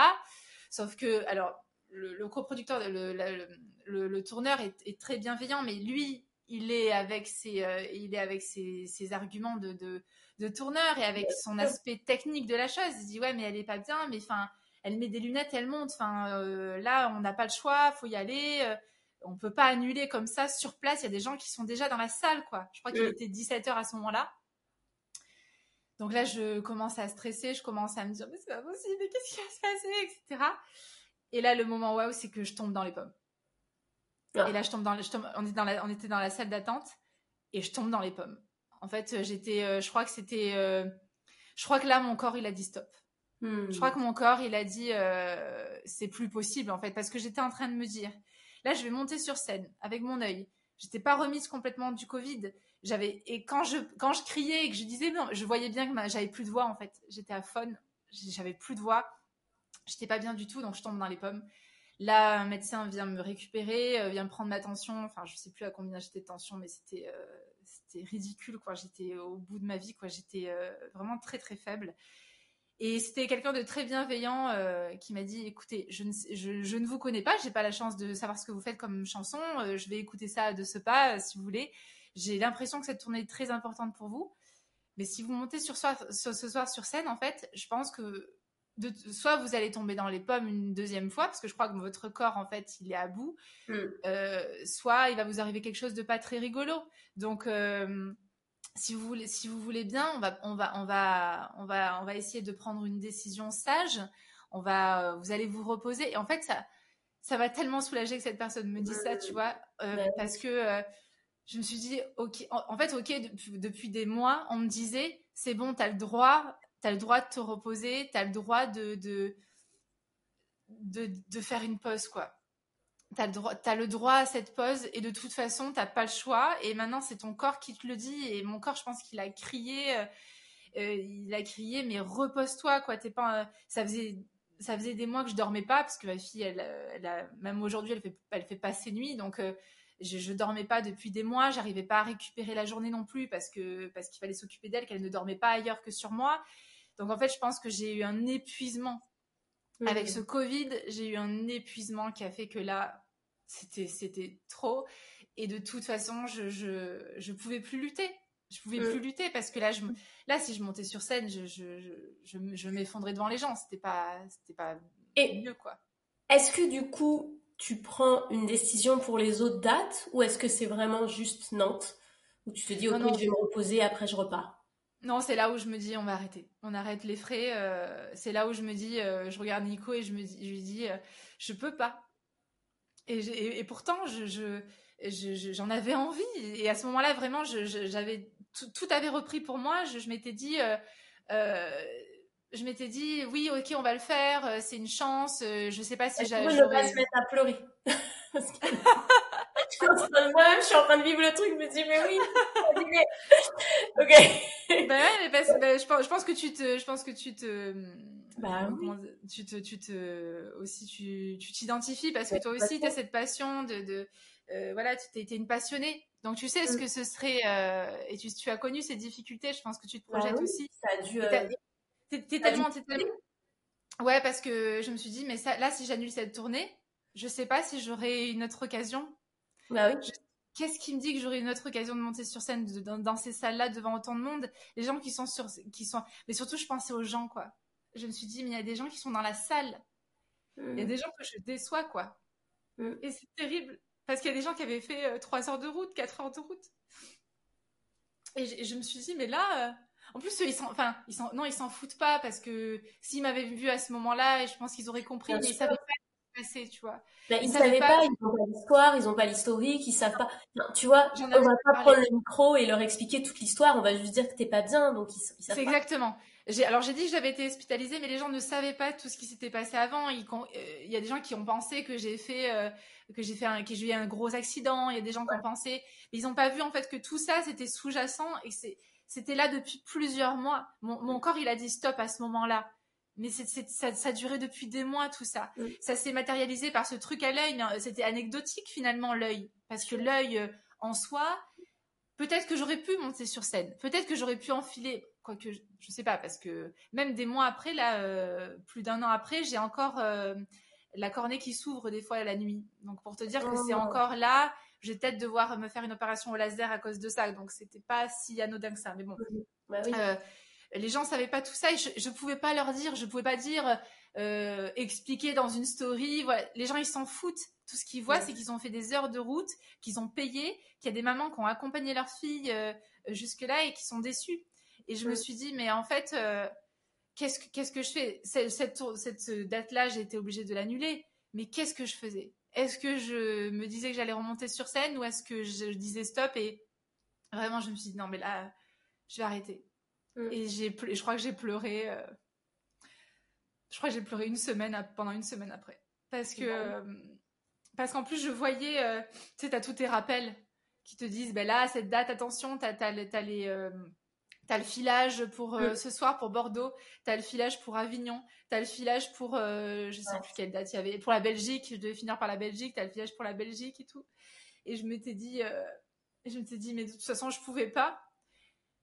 Sauf que, alors, le, coproducteur, le, tourneur est, très bienveillant, mais lui, il est avec ses, euh, il est avec ses, arguments de, de, tourneur et avec son aspect technique de la chose. Il dit, ouais, mais elle est pas bien, mais enfin, elle met des lunettes, elle monte. Enfin, euh, là, on n'a pas le choix, faut y aller. Euh, on peut pas annuler comme ça sur place. Il y a des gens qui sont déjà dans la salle, quoi. Je crois qu'il était 17 h à ce moment-là. Donc là, je commence à stresser, je commence à me dire, mais c'est pas possible, mais qu'est-ce qui va se passer, etc. Et là, le moment waouh, c'est que je tombe dans les pommes. Ah. Et là, je tombe dans, je on, dans la, on était dans la salle d'attente et je tombe dans les pommes. En fait, j'étais, euh, je crois que c'était, je crois que là, mon corps, il a dit stop. Je crois hmm. que mon corps, il a dit euh, c'est plus possible en fait parce que j'étais en train de me dire là je vais monter sur scène avec mon œil. J'étais pas remise complètement du Covid. J'avais et quand je quand je criais et que je disais non, je voyais bien que j'avais plus de voix en fait. J'étais à faune, j'avais plus de voix. J'étais pas bien du tout donc je tombe dans les pommes. Là, un médecin vient me récupérer, euh, vient me prendre ma tension. Enfin, je sais plus à combien j'étais de tension, mais c'était euh, c'était ridicule quoi. J'étais au bout de ma vie quoi. J'étais vraiment très très faible. Et c'était quelqu'un de très bienveillant euh, qui m'a dit écoutez, je ne, je, je ne vous connais pas, j'ai pas la chance de savoir ce que vous faites comme chanson, euh, je vais écouter ça de ce pas euh, si vous voulez. J'ai l'impression que cette tournée est très importante pour vous. Mais si vous montez sur, soir, ce soir sur scène, en fait, je pense que de, soit vous allez tomber dans les pommes une deuxième fois, parce que je crois que votre corps, en fait, il est à bout, mm. soit il va vous arriver quelque chose de pas très rigolo. Donc, si vous voulez, si vous voulez bien, on va, on va, on va, on va, on va essayer de prendre une décision sage. On va, vous allez vous reposer. Et en fait, ça, ça va tellement soulager que cette personne me dise ça, tu vois, euh, parce que euh, je me suis dit, ok, en, fait, ok, depuis, des mois, on me disait, c'est bon, t'as le droit, t'as le droit de te reposer, t'as le droit de, de, de, de faire une pause, quoi t'as le droit, as le droit à cette pause et de toute façon t'as pas le choix. Et maintenant c'est ton corps qui te le dit. Et mon corps je pense qu'il a crié, euh, euh, il a crié mais repose-toi quoi, t'es pas, ça faisait ça faisait des mois que je dormais pas parce que ma fille elle, elle a, même aujourd'hui elle fait elle fait pas ses nuits. Donc euh, je, je dormais pas depuis des mois, j'arrivais pas à récupérer la journée non plus parce que parce qu'il fallait s'occuper d'elle, qu'elle ne dormait pas ailleurs que sur moi. Donc en fait, je pense que j'ai eu un épuisement. Avec ce Covid, j'ai eu un épuisement qui a fait que là, c'était c'était trop. Et de toute façon, je, je, je pouvais plus lutter. Je pouvais plus lutter parce que là, je, là, si je montais sur scène, je, je, je, je m'effondrais devant les gens. C'était pas, c'était pas et mieux, quoi. Est-ce que du coup, tu prends une décision pour les autres dates ou est-ce que c'est vraiment juste Nantes où tu te dis, ok, je vais me reposer, après je repars? Non, c'est là où je me dis on va arrêter. On arrête les frais. Euh, c'est là où je me dis, euh, je regarde Nico et je me dis, je lui dis, euh, je peux pas. Et, et, pourtant, je, j'en avais envie. Et à ce moment-là, vraiment, j'avais tout, avait repris pour moi. Je, m'étais dit, je m'étais dit, oui, ok, on va le faire. C'est une chance. je sais pas si j'avais. Je ne pas se mettre à pleurer? Moi-même, je suis en train de vivre le truc, je me dis, mais oui, ok. bah ouais, mais parce, je, pense, je pense que tu te, je pense que tu te, bah, tu te, tu te, aussi, tu, tu t'identifies parce que toi aussi, tu as cette passion de, de euh, voilà, tu t'es une passionnée. Donc tu sais ce mm. que ce serait, euh, et tu, tu as connu ces difficultés, je pense que tu te bah projettes aussi. Ça a dû. Euh, t'es tellement, tellement. Ouais, parce que je me suis dit, mais ça, là, si j'annule cette tournée, je sais pas si j'aurai une autre occasion bah oui. Qu'est-ce qui me dit que j'aurai une autre occasion de monter sur scène dans, ces salles-là devant autant de monde? Les gens qui sont sur, qui sont, mais surtout je pensais aux gens quoi. Je me suis dit mais il y a des gens qui sont dans la salle. Il y a mm. des gens que je déçois quoi. Mm. Et c'est terrible parce qu'il y a des gens qui avaient fait 3 euh, heures de route, 4 heures de route. Et je, me suis dit mais là, euh, en plus ils s'en, enfin ils s'en, non ils s'en foutent pas parce que s'ils m'avaient vu à ce moment-là, je pense qu'ils auraient compris, mais ils savaient pas tu vois. Ben, ils, ne savaient pas, ils n'ont pas l'histoire, ils n'ont pas l'historique, ils savent pas. tu vois, on va pas prendre le micro et leur expliquer toute l'histoire, on va juste dire que t'es pas bien, donc ils, ils savent C'est exactement. Alors j'ai dit que j'avais été hospitalisée, mais les gens ne savaient pas tout ce qui s'était passé avant. Il, euh, y a des gens qui ont pensé que j'ai fait, euh, que j'ai fait, un, que j'ai eu un gros accident. Il y a des gens qui ont pensé, mais ils n'ont pas vu en fait que tout ça c'était sous-jacent et c'était là depuis plusieurs mois. Mon, mon corps il a dit stop à ce moment-là mais ça, ça durait depuis des mois tout ça. Ça s'est matérialisé par ce truc à l'œil, mais c'était anecdotique finalement l'œil, parce que l'œil euh, en soi, peut-être que j'aurais pu monter sur scène, peut-être que j'aurais pu enfiler, quoique je, je sais pas, parce que même des mois après, là, euh, plus d'un an après, j'ai encore euh, la cornée qui s'ouvre des fois la nuit. Donc pour te dire que c'est oh. encore là, je vais peut-être devoir me faire une opération au laser à cause de ça, donc c'était pas si anodin que ça, mais bon. Bah les gens savaient pas tout ça et je, ne pouvais pas leur dire, je pouvais pas dire, euh, expliquer dans une story. Voilà. Les gens ils s'en foutent. Tout ce qu'ils voient, c'est qu'ils ont fait des heures de route, qu'ils ont payé, qu'il y a des mamans qui ont accompagné leurs filles euh, jusque là et qui sont déçues. Et je me suis dit, mais en fait, euh, qu'est-ce que qu'est-ce que je fais Cette, cette, date-là, j'ai été obligée de l'annuler. Mais qu'est-ce que je faisais Est-ce que je me disais que j'allais remonter sur scène ou est-ce que je disais stop et vraiment je me suis dit non mais là je vais arrêter Mm. Et j'ai, je crois que j'ai pleuré. Euh, je crois que j'ai pleuré une semaine pendant une semaine après, parce que euh, parce qu'en plus je voyais, euh, tu sais, t'as tous tes rappels qui te disent, ben là cette date, attention, t'as as, les T'as le filage pour mm. ce soir pour Bordeaux, t'as le filage pour Avignon, t'as le filage pour je sais plus quelle date il y avait pour la Belgique, je devais finir par la Belgique, t'as le filage pour la Belgique et tout. Et je m'étais dit, je m'étais dit mais de toute façon je pouvais pas.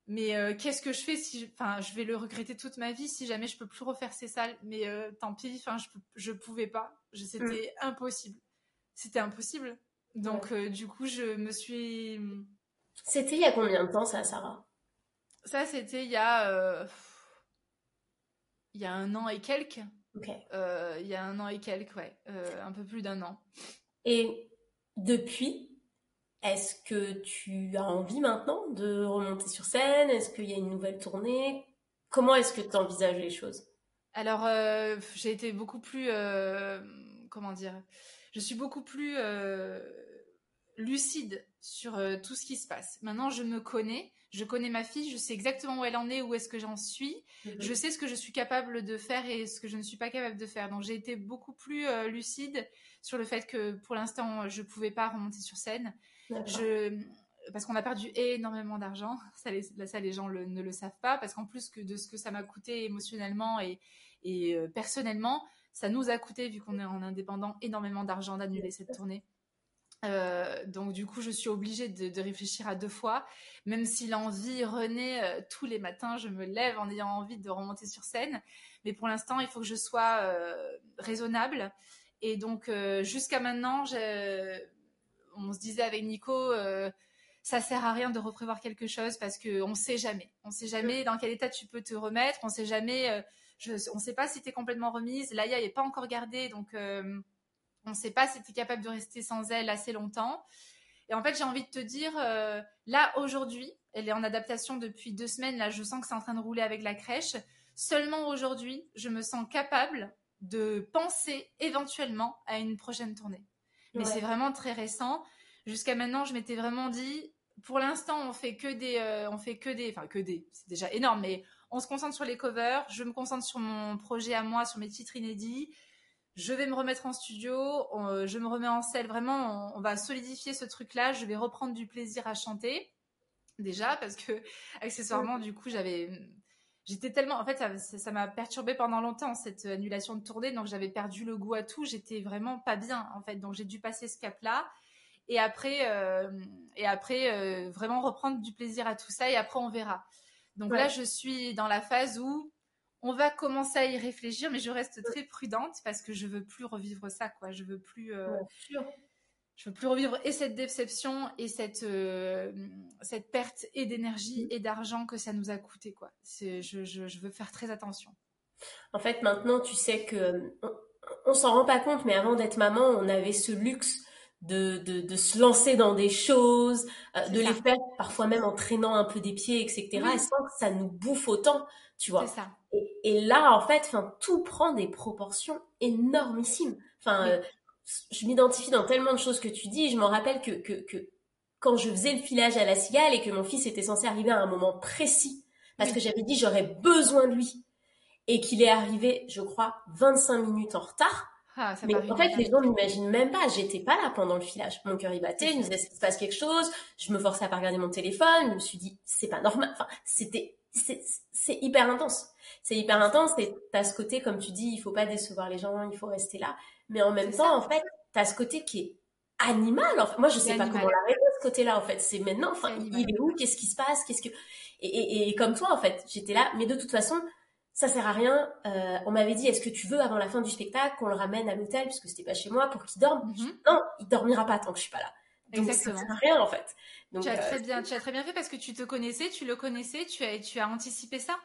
Mais euh, qu'est-ce que je fais si, enfin, je vais le regretter toute ma vie si jamais je peux plus refaire ces salles. Mais euh, tant pis, enfin, je, je pouvais pas. C'était mm. impossible. C'était impossible. Donc, euh, du coup, je me suis. C'était il y a combien de temps ça, Sarah? Ça, c'était il y a. Il y a un an et quelques. Ok. il y a un an et quelques, ouais. un peu plus d'un an. Et depuis, est-ce que tu as envie maintenant de remonter sur scène? Est-ce qu'il y a une nouvelle tournée? Comment est-ce que tu envisages les choses? Alors, euh, j'ai été beaucoup plus... Euh, comment dire? Je suis beaucoup plus euh, lucide sur tout ce qui se passe. Maintenant, je me connais. Je connais ma fille, je sais exactement où elle en est, où est-ce que j'en suis. Mhm. Je sais ce que je suis capable de faire et ce que je ne suis pas capable de faire. Donc j'ai été beaucoup plus lucide sur le fait que pour l'instant, je ne pouvais pas remonter sur scène. Je, parce qu'on a perdu énormément d'argent. Ça, les, ça, les gens ne le savent pas. Parce qu'en plus que de ce que ça m'a coûté émotionnellement et, et euh, personnellement, ça nous a coûté, vu qu'on est en indépendant, énormément d'argent d'annuler cette tournée. Euh, donc du coup, je suis obligée de, réfléchir à deux fois, même si l'envie renaît euh, tous les matins, je me lève en ayant envie de remonter sur scène. Mais pour l'instant, il faut que je sois raisonnable. Et donc jusqu'à maintenant, on se disait avec Nico, ça sert à rien de reprévoir quelque chose parce que on sait jamais. On sait jamais dans quel état tu peux te remettre. On sait jamais. Je, on sait pas si tu es complètement remise. Laïa n'est pas encore gardée, donc on ne sait pas si tu es capable de rester sans elle assez longtemps. Et en fait, j'ai envie de te dire, là aujourd'hui, elle est en adaptation depuis deux semaines. Là, je sens que c'est en train de rouler avec la crèche. Seulement aujourd'hui, je me sens capable de penser éventuellement à une prochaine tournée. Mais c'est vraiment très récent. Jusqu'à maintenant, je m'étais vraiment dit, pour l'instant, on fait que des, euh, on fait que des, enfin que des, c'est déjà énorme, mais on se concentre sur les covers. Je me concentre sur mon projet à moi, sur mes titres inédits. Je vais me remettre en studio, je me remets en selle. Vraiment, on va solidifier ce truc-là. Je vais reprendre du plaisir à chanter déjà parce que accessoirement du coup j'avais j'étais tellement en fait ça m'a perturbé pendant longtemps cette annulation de tournée. Donc j'avais perdu le goût à tout. J'étais vraiment pas bien en fait. Donc j'ai dû passer ce cap là et après euh, et après euh, vraiment reprendre du plaisir à tout ça. Et après on verra. Donc là je suis dans la phase où on va commencer à y réfléchir mais je reste très prudente parce que je veux plus revivre ça quoi je veux plus euh, je veux plus revivre et cette déception et cette euh, cette perte et d'énergie mm. et d'argent que ça nous a coûté quoi. Je, je, je, veux faire très attention. En fait, maintenant, tu sais que on, s'en rend pas compte, mais avant d'être maman, on avait ce luxe de, de, de se lancer dans des choses, euh, de les faire parfois même en traînant un peu des pieds, etc. Et sans que ça nous bouffe autant, tu vois. Ça. Et, et, là, en fait, enfin, tout prend des proportions énormissimes. Enfin, euh, je m'identifie dans tellement de choses que tu dis. Je m'en rappelle que, que, que, quand je faisais le filage à la cigale et que mon fils était censé arriver à un moment précis, parce que j'avais dit j'aurais besoin de lui, et qu'il est arrivé, je crois, 25 minutes en retard. Ah, mais en fait, les gens n'imaginent même pas. J'étais pas là pendant le filage. Mon cœur y battait. Je me disais, se passe quelque chose? Je me forçais à pas regarder mon téléphone. Je me suis dit, c'est pas normal. Enfin, c'était, c'est hyper intense. C'est hyper intense. Et t'as ce côté, comme tu dis, il faut pas décevoir les gens. Il faut rester là. Mais en même temps, en fait, tu as ce côté qui est animal. En moi, je sais pas comment l'arrêter, ce côté-là, en fait. C'est maintenant, enfin, il est où? Qu'est-ce qui se passe? Qu'est-ce que... Et, et, comme toi, en fait, j'étais là. Mais de toute façon, ça sert à rien. Euh, on m'avait dit, est-ce que tu veux, avant la fin du spectacle, qu'on le ramène à l'hôtel, puisque c'était pas chez moi, pour qu'il dorme? Mm-hmm. Non, il dormira pas tant que je suis pas là. Donc, Exactement. ça rien, en fait. Donc, tu as euh, très bien, tu as très bien fait parce que tu te connaissais, tu le connaissais, tu as, tu as anticipé ça.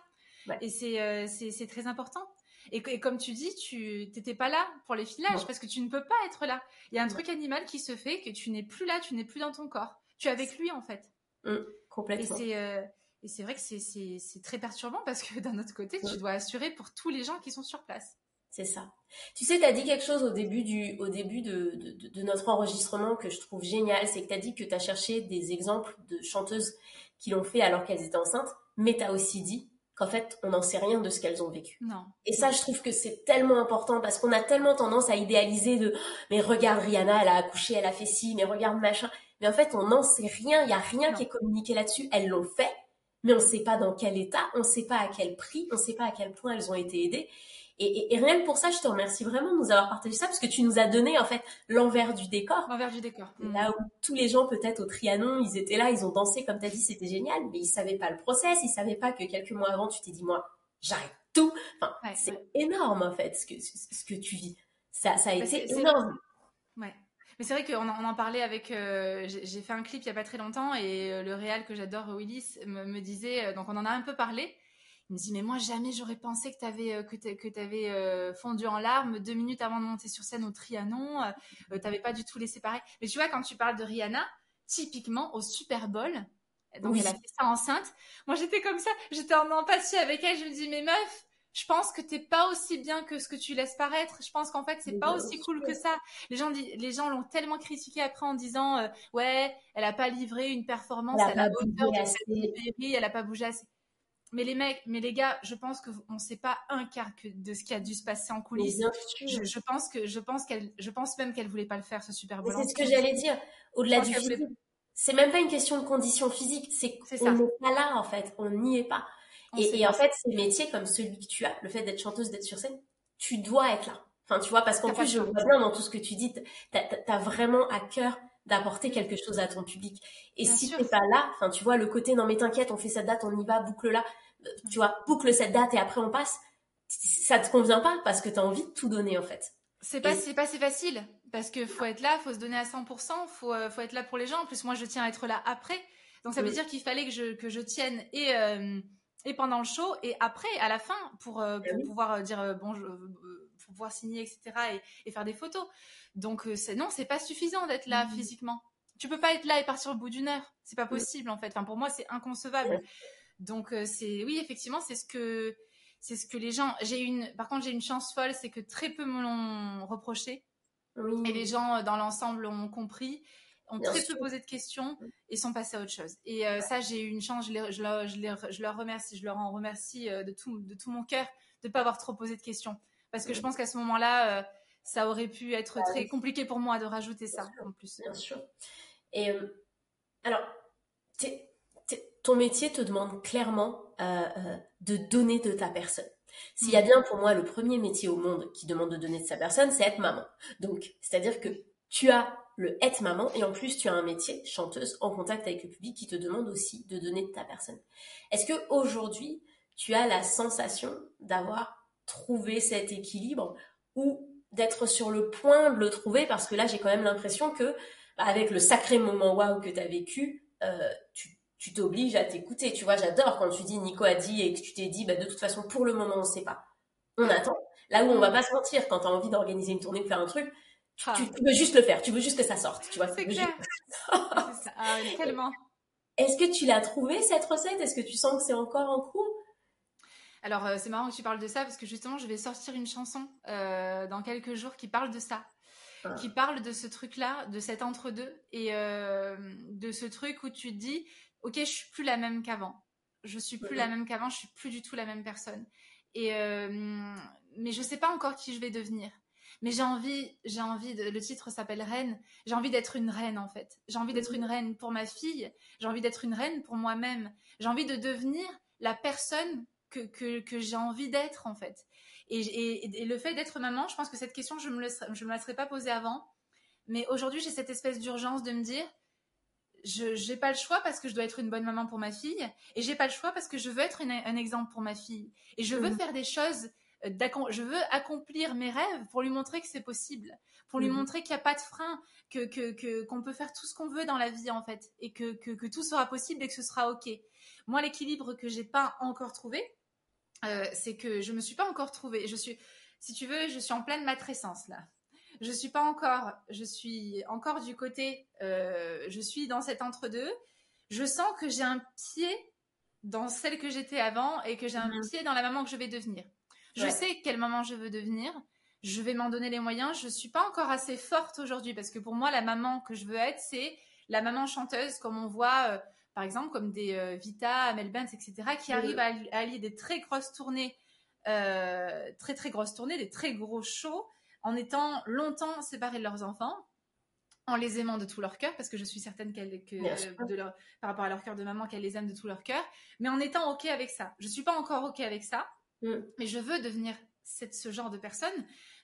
Et c'est, euh, c'est très important. Et, comme tu dis, tu n'étais pas là pour les filages parce que tu ne peux pas être là. Il y a un truc animal qui se fait que tu n'es plus là, tu n'es plus dans ton corps. Tu es avec lui en fait. Mmh, complètement. Euh, et c'est vrai que c'est très perturbant parce que d'un autre côté, tu dois assurer pour tous les gens qui sont sur place. C'est ça. Tu sais, tu as dit quelque chose au début, du, au début de, de, de notre enregistrement que je trouve génial. C'est que tu as dit que tu as cherché des exemples de chanteuses qui l'ont fait alors qu'elles étaient enceintes. Mais tu as aussi dit qu'en fait, on n'en sait rien de ce qu'elles ont vécu. Non. Et ça, je trouve que c'est tellement important parce qu'on a tellement tendance à idéaliser de mais regarde Rihanna, elle a accouché, elle a fait ci, mais regarde machin. Mais en fait, on n'en sait rien, il y a rien qui est communiqué là-dessus. Elles l'ont fait, mais on ne sait pas dans quel état, on ne sait pas à quel prix, on ne sait pas à quel point elles ont été aidées. Et, rien que pour ça, je te remercie vraiment de nous avoir partagé ça parce que tu nous as donné en fait l'envers du décor. L'envers du décor. Là où tous les gens peut-être au Trianon, ils étaient là, ils ont dansé comme tu as dit, c'était génial, mais ils savaient pas le process, ils savaient pas que quelques mois avant, tu t'es dit moi, j'arrête tout. Enfin, c'est énorme en fait ce que ce que tu vis. Ça, ça a été énorme. Ouais. Mais c'est vrai qu'on en, on en parlait avec. Euh, j'ai fait un clip il y a pas très longtemps et euh, le réal que j'adore, Willis, me, me disait. Euh, donc on en a un peu parlé. Il me dit mais moi jamais j'aurais pensé que tu avais euh, que avais euh, fondu en larmes deux minutes avant de monter sur scène au Trianon. Euh, tu n'avais pas du tout laissé pareil. Mais tu vois quand tu parles de Rihanna, typiquement au Super Bowl, donc elle a fait ça enceinte. Moi j'étais comme ça, j'étais en empathie avec elle. Je me dis mais meuf, je pense que t'es pas aussi bien que ce que tu laisses paraître. Je pense qu'en fait, c'est pas aussi cool que ça. Les gens, les gens l'ont tellement critiqué après en disant, ouais, elle a pas livré une performance à la hauteur de elle a pas bougé assez. Mais les mecs, mais les gars, je pense qu'on ne sait pas un quart de ce qui a dû se passer en coulisses. Je, je, pense que, je pense qu'elle, je pense même qu'elle voulait pas le faire ce Super Bowl. C'est ce que j'allais dire. Au-delà du physique, c'est même pas une question de condition physique. C'est qu'on n'est pas là en fait. On n'y est pas. et, en fait, ces métiers comme celui que tu as, le fait d'être chanteuse, d'être sur scène, tu dois être là. Enfin, tu vois, parce qu'en plus, je vois bien dans tout ce que tu dis, tu as, vraiment à cœur d'apporter quelque chose à ton public. Et si tu n'es pas là, enfin, tu vois, le côté, non mais t'inquiète, on fait cette date, on y va, boucle là, tu vois, boucle cette date et après on passe, ça te convient pas parce que tu as envie de tout donner en fait. C'est pas, c'est pas si facile parce que faut être là, faut se donner à 100%, faut, faut être là pour les gens. En plus, moi, je tiens à être là après. Donc, ça veut dire qu'il fallait que je, que je tienne et, et pendant le show et après, à la fin, pour, pour eh pouvoir dire bon, je, pour pouvoir signer, etc. Et, et faire des photos. Donc, c'est, non, c'est pas suffisant d'être là mmh. physiquement. Tu peux pas être là et partir au bout d'une heure. C'est pas possible, en fait. Enfin, pour moi, c'est inconcevable. Donc, c'est, oui, effectivement, c'est ce que, c'est ce que les gens. J'ai une, par contre, j'ai une chance folle, c'est que très peu me l'ont reproché. Et les gens, euh, dans l'ensemble, ont compris, ont très peu posé de questions et sont passés à autre chose. Et euh, ça, j'ai eu une chance. Je, je, leur, je, leur remercie, je leur en remercie euh, de tout, de tout mon cœur de ne pas avoir trop posé de questions. Parce que je pense qu'à ce moment-là, ça aurait pu être bah très compliqué pour moi de rajouter ça en plus. Bien sûr. Et alors, ton métier te demande clairement de donner de ta personne. S'il y a mm. bien pour moi le premier métier au monde qui demande de donner de sa personne, c'est être maman. Donc, c'est-à-dire que tu as le être maman et en plus tu as un métier chanteuse en contact avec le public qui te demande aussi de donner de ta personne. Est-ce que aujourd'hui tu as la sensation d'avoir trouvé cet équilibre ou d'être sur le point de le trouver parce que là j'ai quand même l'impression que bah, avec le sacré moment waouh que tu as vécu, euh, tu tu t'obliges à t'écouter. Tu vois, j'adore quand tu dis Nico a dit et que tu t'es dit, bah, de toute façon, pour le moment, on ne sait pas. On attend. Là où on va pas se mentir, quand tu as envie d'organiser une tournée, de faire un truc, tu, ah. veux juste le faire. Tu veux juste que ça sorte. Tu vois, c'est clair. ah, tellement. Est-ce que tu l'as trouvé cette recette? Est-ce que tu sens que c'est encore en cours? Alors, euh, c'est marrant que tu parles de ça parce que justement, je vais sortir une chanson euh, dans quelques jours qui parle de ça. Ah. Qui parle de ce truc-là, de cet entre-deux et euh, de ce truc où tu te dis, ok, je suis plus la même qu'avant. Je suis plus la même qu'avant. Je suis plus du tout la même personne. Et euh, mais je sais pas encore qui je vais devenir. Mais j'ai envie, j'ai envie. De, le titre s'appelle Reine. J'ai envie d'être une reine en fait. J'ai envie d'être une reine pour ma fille. J'ai envie d'être une reine pour moi-même. J'ai envie de devenir la personne que, que, que j'ai envie d'être en fait. Et, et, et le fait d'être maman, je pense que cette question, je me, je me la serais pas posée avant. Mais aujourd'hui, j'ai cette espèce d'urgence de me dire, je n'ai pas le choix parce que je dois être une bonne maman pour ma fille et j'ai pas le choix parce que je veux être un exemple pour ma fille et je veux mhm. faire des choses euh, je veux accomplir mes rêves pour lui montrer que c'est possible pour lui mhm. montrer qu'il n'y a pas de frein que que qu'on peut faire tout ce qu'on veut dans la vie en fait et que, que, que tout sera possible et que ce sera ok moi l'équilibre que j'ai pas encore trouvé euh, c'est que je me suis pas encore trouvée je suis si tu veux je suis en pleine matrescence là je suis pas encore, je suis encore du côté, euh, je suis dans cet entre-deux. Je sens que j'ai un pied dans celle que j'étais avant et que j'ai un mhm. pied dans la maman que je vais devenir. Je sais quelle maman je veux devenir. Je vais m'en donner les moyens. Je suis pas encore assez forte aujourd'hui parce que pour moi, la maman que je veux être, c'est la maman chanteuse, comme on voit, euh, par exemple, comme des euh, Vita, Amel Bent, etc., qui arrivent à, allier des très grosses tournées, très très grosses tournées, des très gros shows en étant longtemps séparés de leurs enfants, en les aimant de tout leur cœur, parce que je suis certaine que, de leur, par rapport à leur cœur de maman, qu'elle les aime de tout leur cœur, mais en étant OK avec ça. Je suis pas encore OK avec ça, mm. mais je veux devenir cette, ce genre de personne,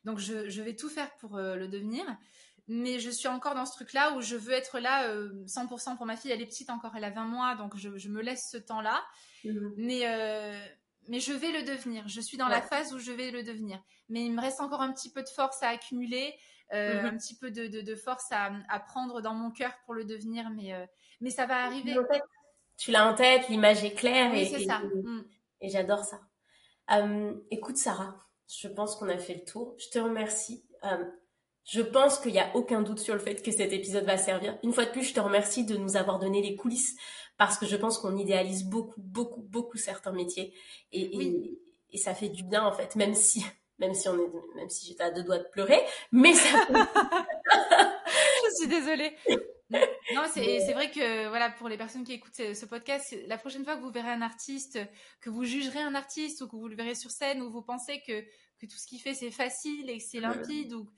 donc je, je vais tout faire pour euh, le devenir. Mais je suis encore dans ce truc-là où je veux être là 100% euh, pour ma fille. Elle est petite encore, elle a 20 mois, donc je, je me laisse ce temps-là. Mm. Mais, euh, mais je vais le devenir. Je suis dans la phase où je vais le devenir. Mais il me reste encore un petit peu de force à accumuler, euh, mhm. un petit peu de, de, force à, à, prendre dans mon cœur pour le devenir. Mais, mais ça va arriver. Tu l'as en tête, l'image est claire. et, c'est ça. Mm. Et, j'adore ça. Écoute, Sarah, je pense qu'on a fait le tour. Je te remercie. Je pense qu'il n'y a aucun doute sur le fait que cet épisode va servir. Une fois de plus, je te remercie de nous avoir donné les coulisses parce que je pense qu'on idéalise beaucoup, beaucoup, beaucoup certains métiers et, et, ça fait du bien en fait, même si, même si on est, même si j'étais à deux doigts de pleurer, mais ça. je suis désolée. Non, c'est vrai que voilà pour les personnes qui écoutent ce, podcast, la prochaine fois que vous verrez un artiste, que vous jugerez un artiste ou que vous le verrez sur scène ou vous pensez que que tout ce qu'il fait c'est facile et que c'est limpide ou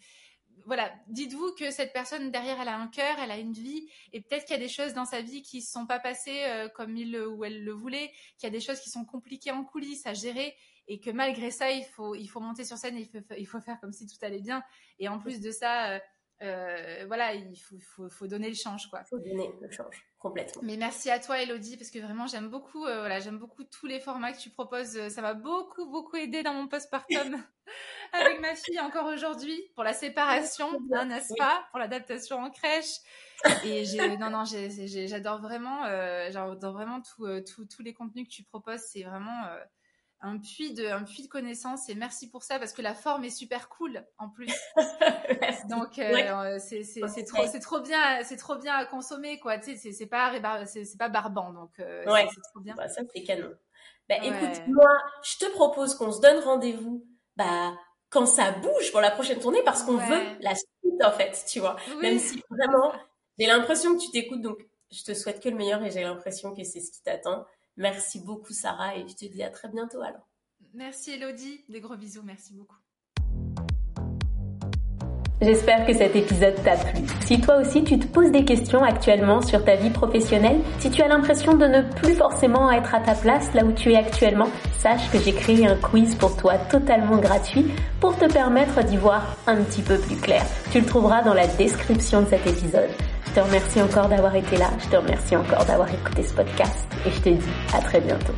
voilà, dites-vous que cette personne derrière, elle a un cœur, elle a une vie, et peut-être qu'il y a des choses dans sa vie qui ne se sont pas passées euh, comme il ou elle le voulait, qu'il y a des choses qui sont compliquées en coulisses à gérer, et que malgré ça, il faut, il faut monter sur scène et il faut, il faut faire comme si tout allait bien. Et en plus de ça, euh, euh, voilà, il faut, faut, faut, donner le change, quoi. Faut donner le change, complètement. Mais merci à toi, Elodie, parce que vraiment, j'aime beaucoup, euh, voilà, j'aime beaucoup tous les formats que tu proposes. Ça m'a beaucoup, beaucoup aidé dans mon postpartum avec ma fille encore aujourd'hui pour la séparation, hein, n'est-ce pas, pour l'adaptation en crèche. Et j'ai, non, non, j'adore vraiment, euh, j'adore vraiment euh, tous les contenus que tu proposes. C'est vraiment euh, un puits de un puits de connaissances et merci pour ça parce que la forme est super cool en plus. Donc euh, c'est c'est trop c'est trop bien c'est trop bien à consommer quoi. Tu sais c'est pas c'est pas barbant donc euh, c'est trop bien. Bah, ça c'est canon. Bah écoute moi je te propose qu'on se donne rendez-vous bah quand ça bouge pour la prochaine tournée parce qu'on veut la suite en fait tu vois. Même si vraiment j'ai l'impression que tu t'écoutes donc je te souhaite que le meilleur et j'ai l'impression que c'est ce qui t'attend. Merci beaucoup Sarah et je te dis à très bientôt alors. Merci Elodie, des gros bisous, merci beaucoup. J'espère que cet épisode t'a plu. Si toi aussi tu te poses des questions actuellement sur ta vie professionnelle, si tu as l'impression de ne plus forcément être à ta place là où tu es actuellement, sache que j'ai créé un quiz pour toi totalement gratuit pour te permettre d'y voir un petit peu plus clair. Tu le trouveras dans la description de cet épisode. Je te remercie encore d'avoir été là, je te remercie encore d'avoir écouté ce podcast et je te dis à très bientôt.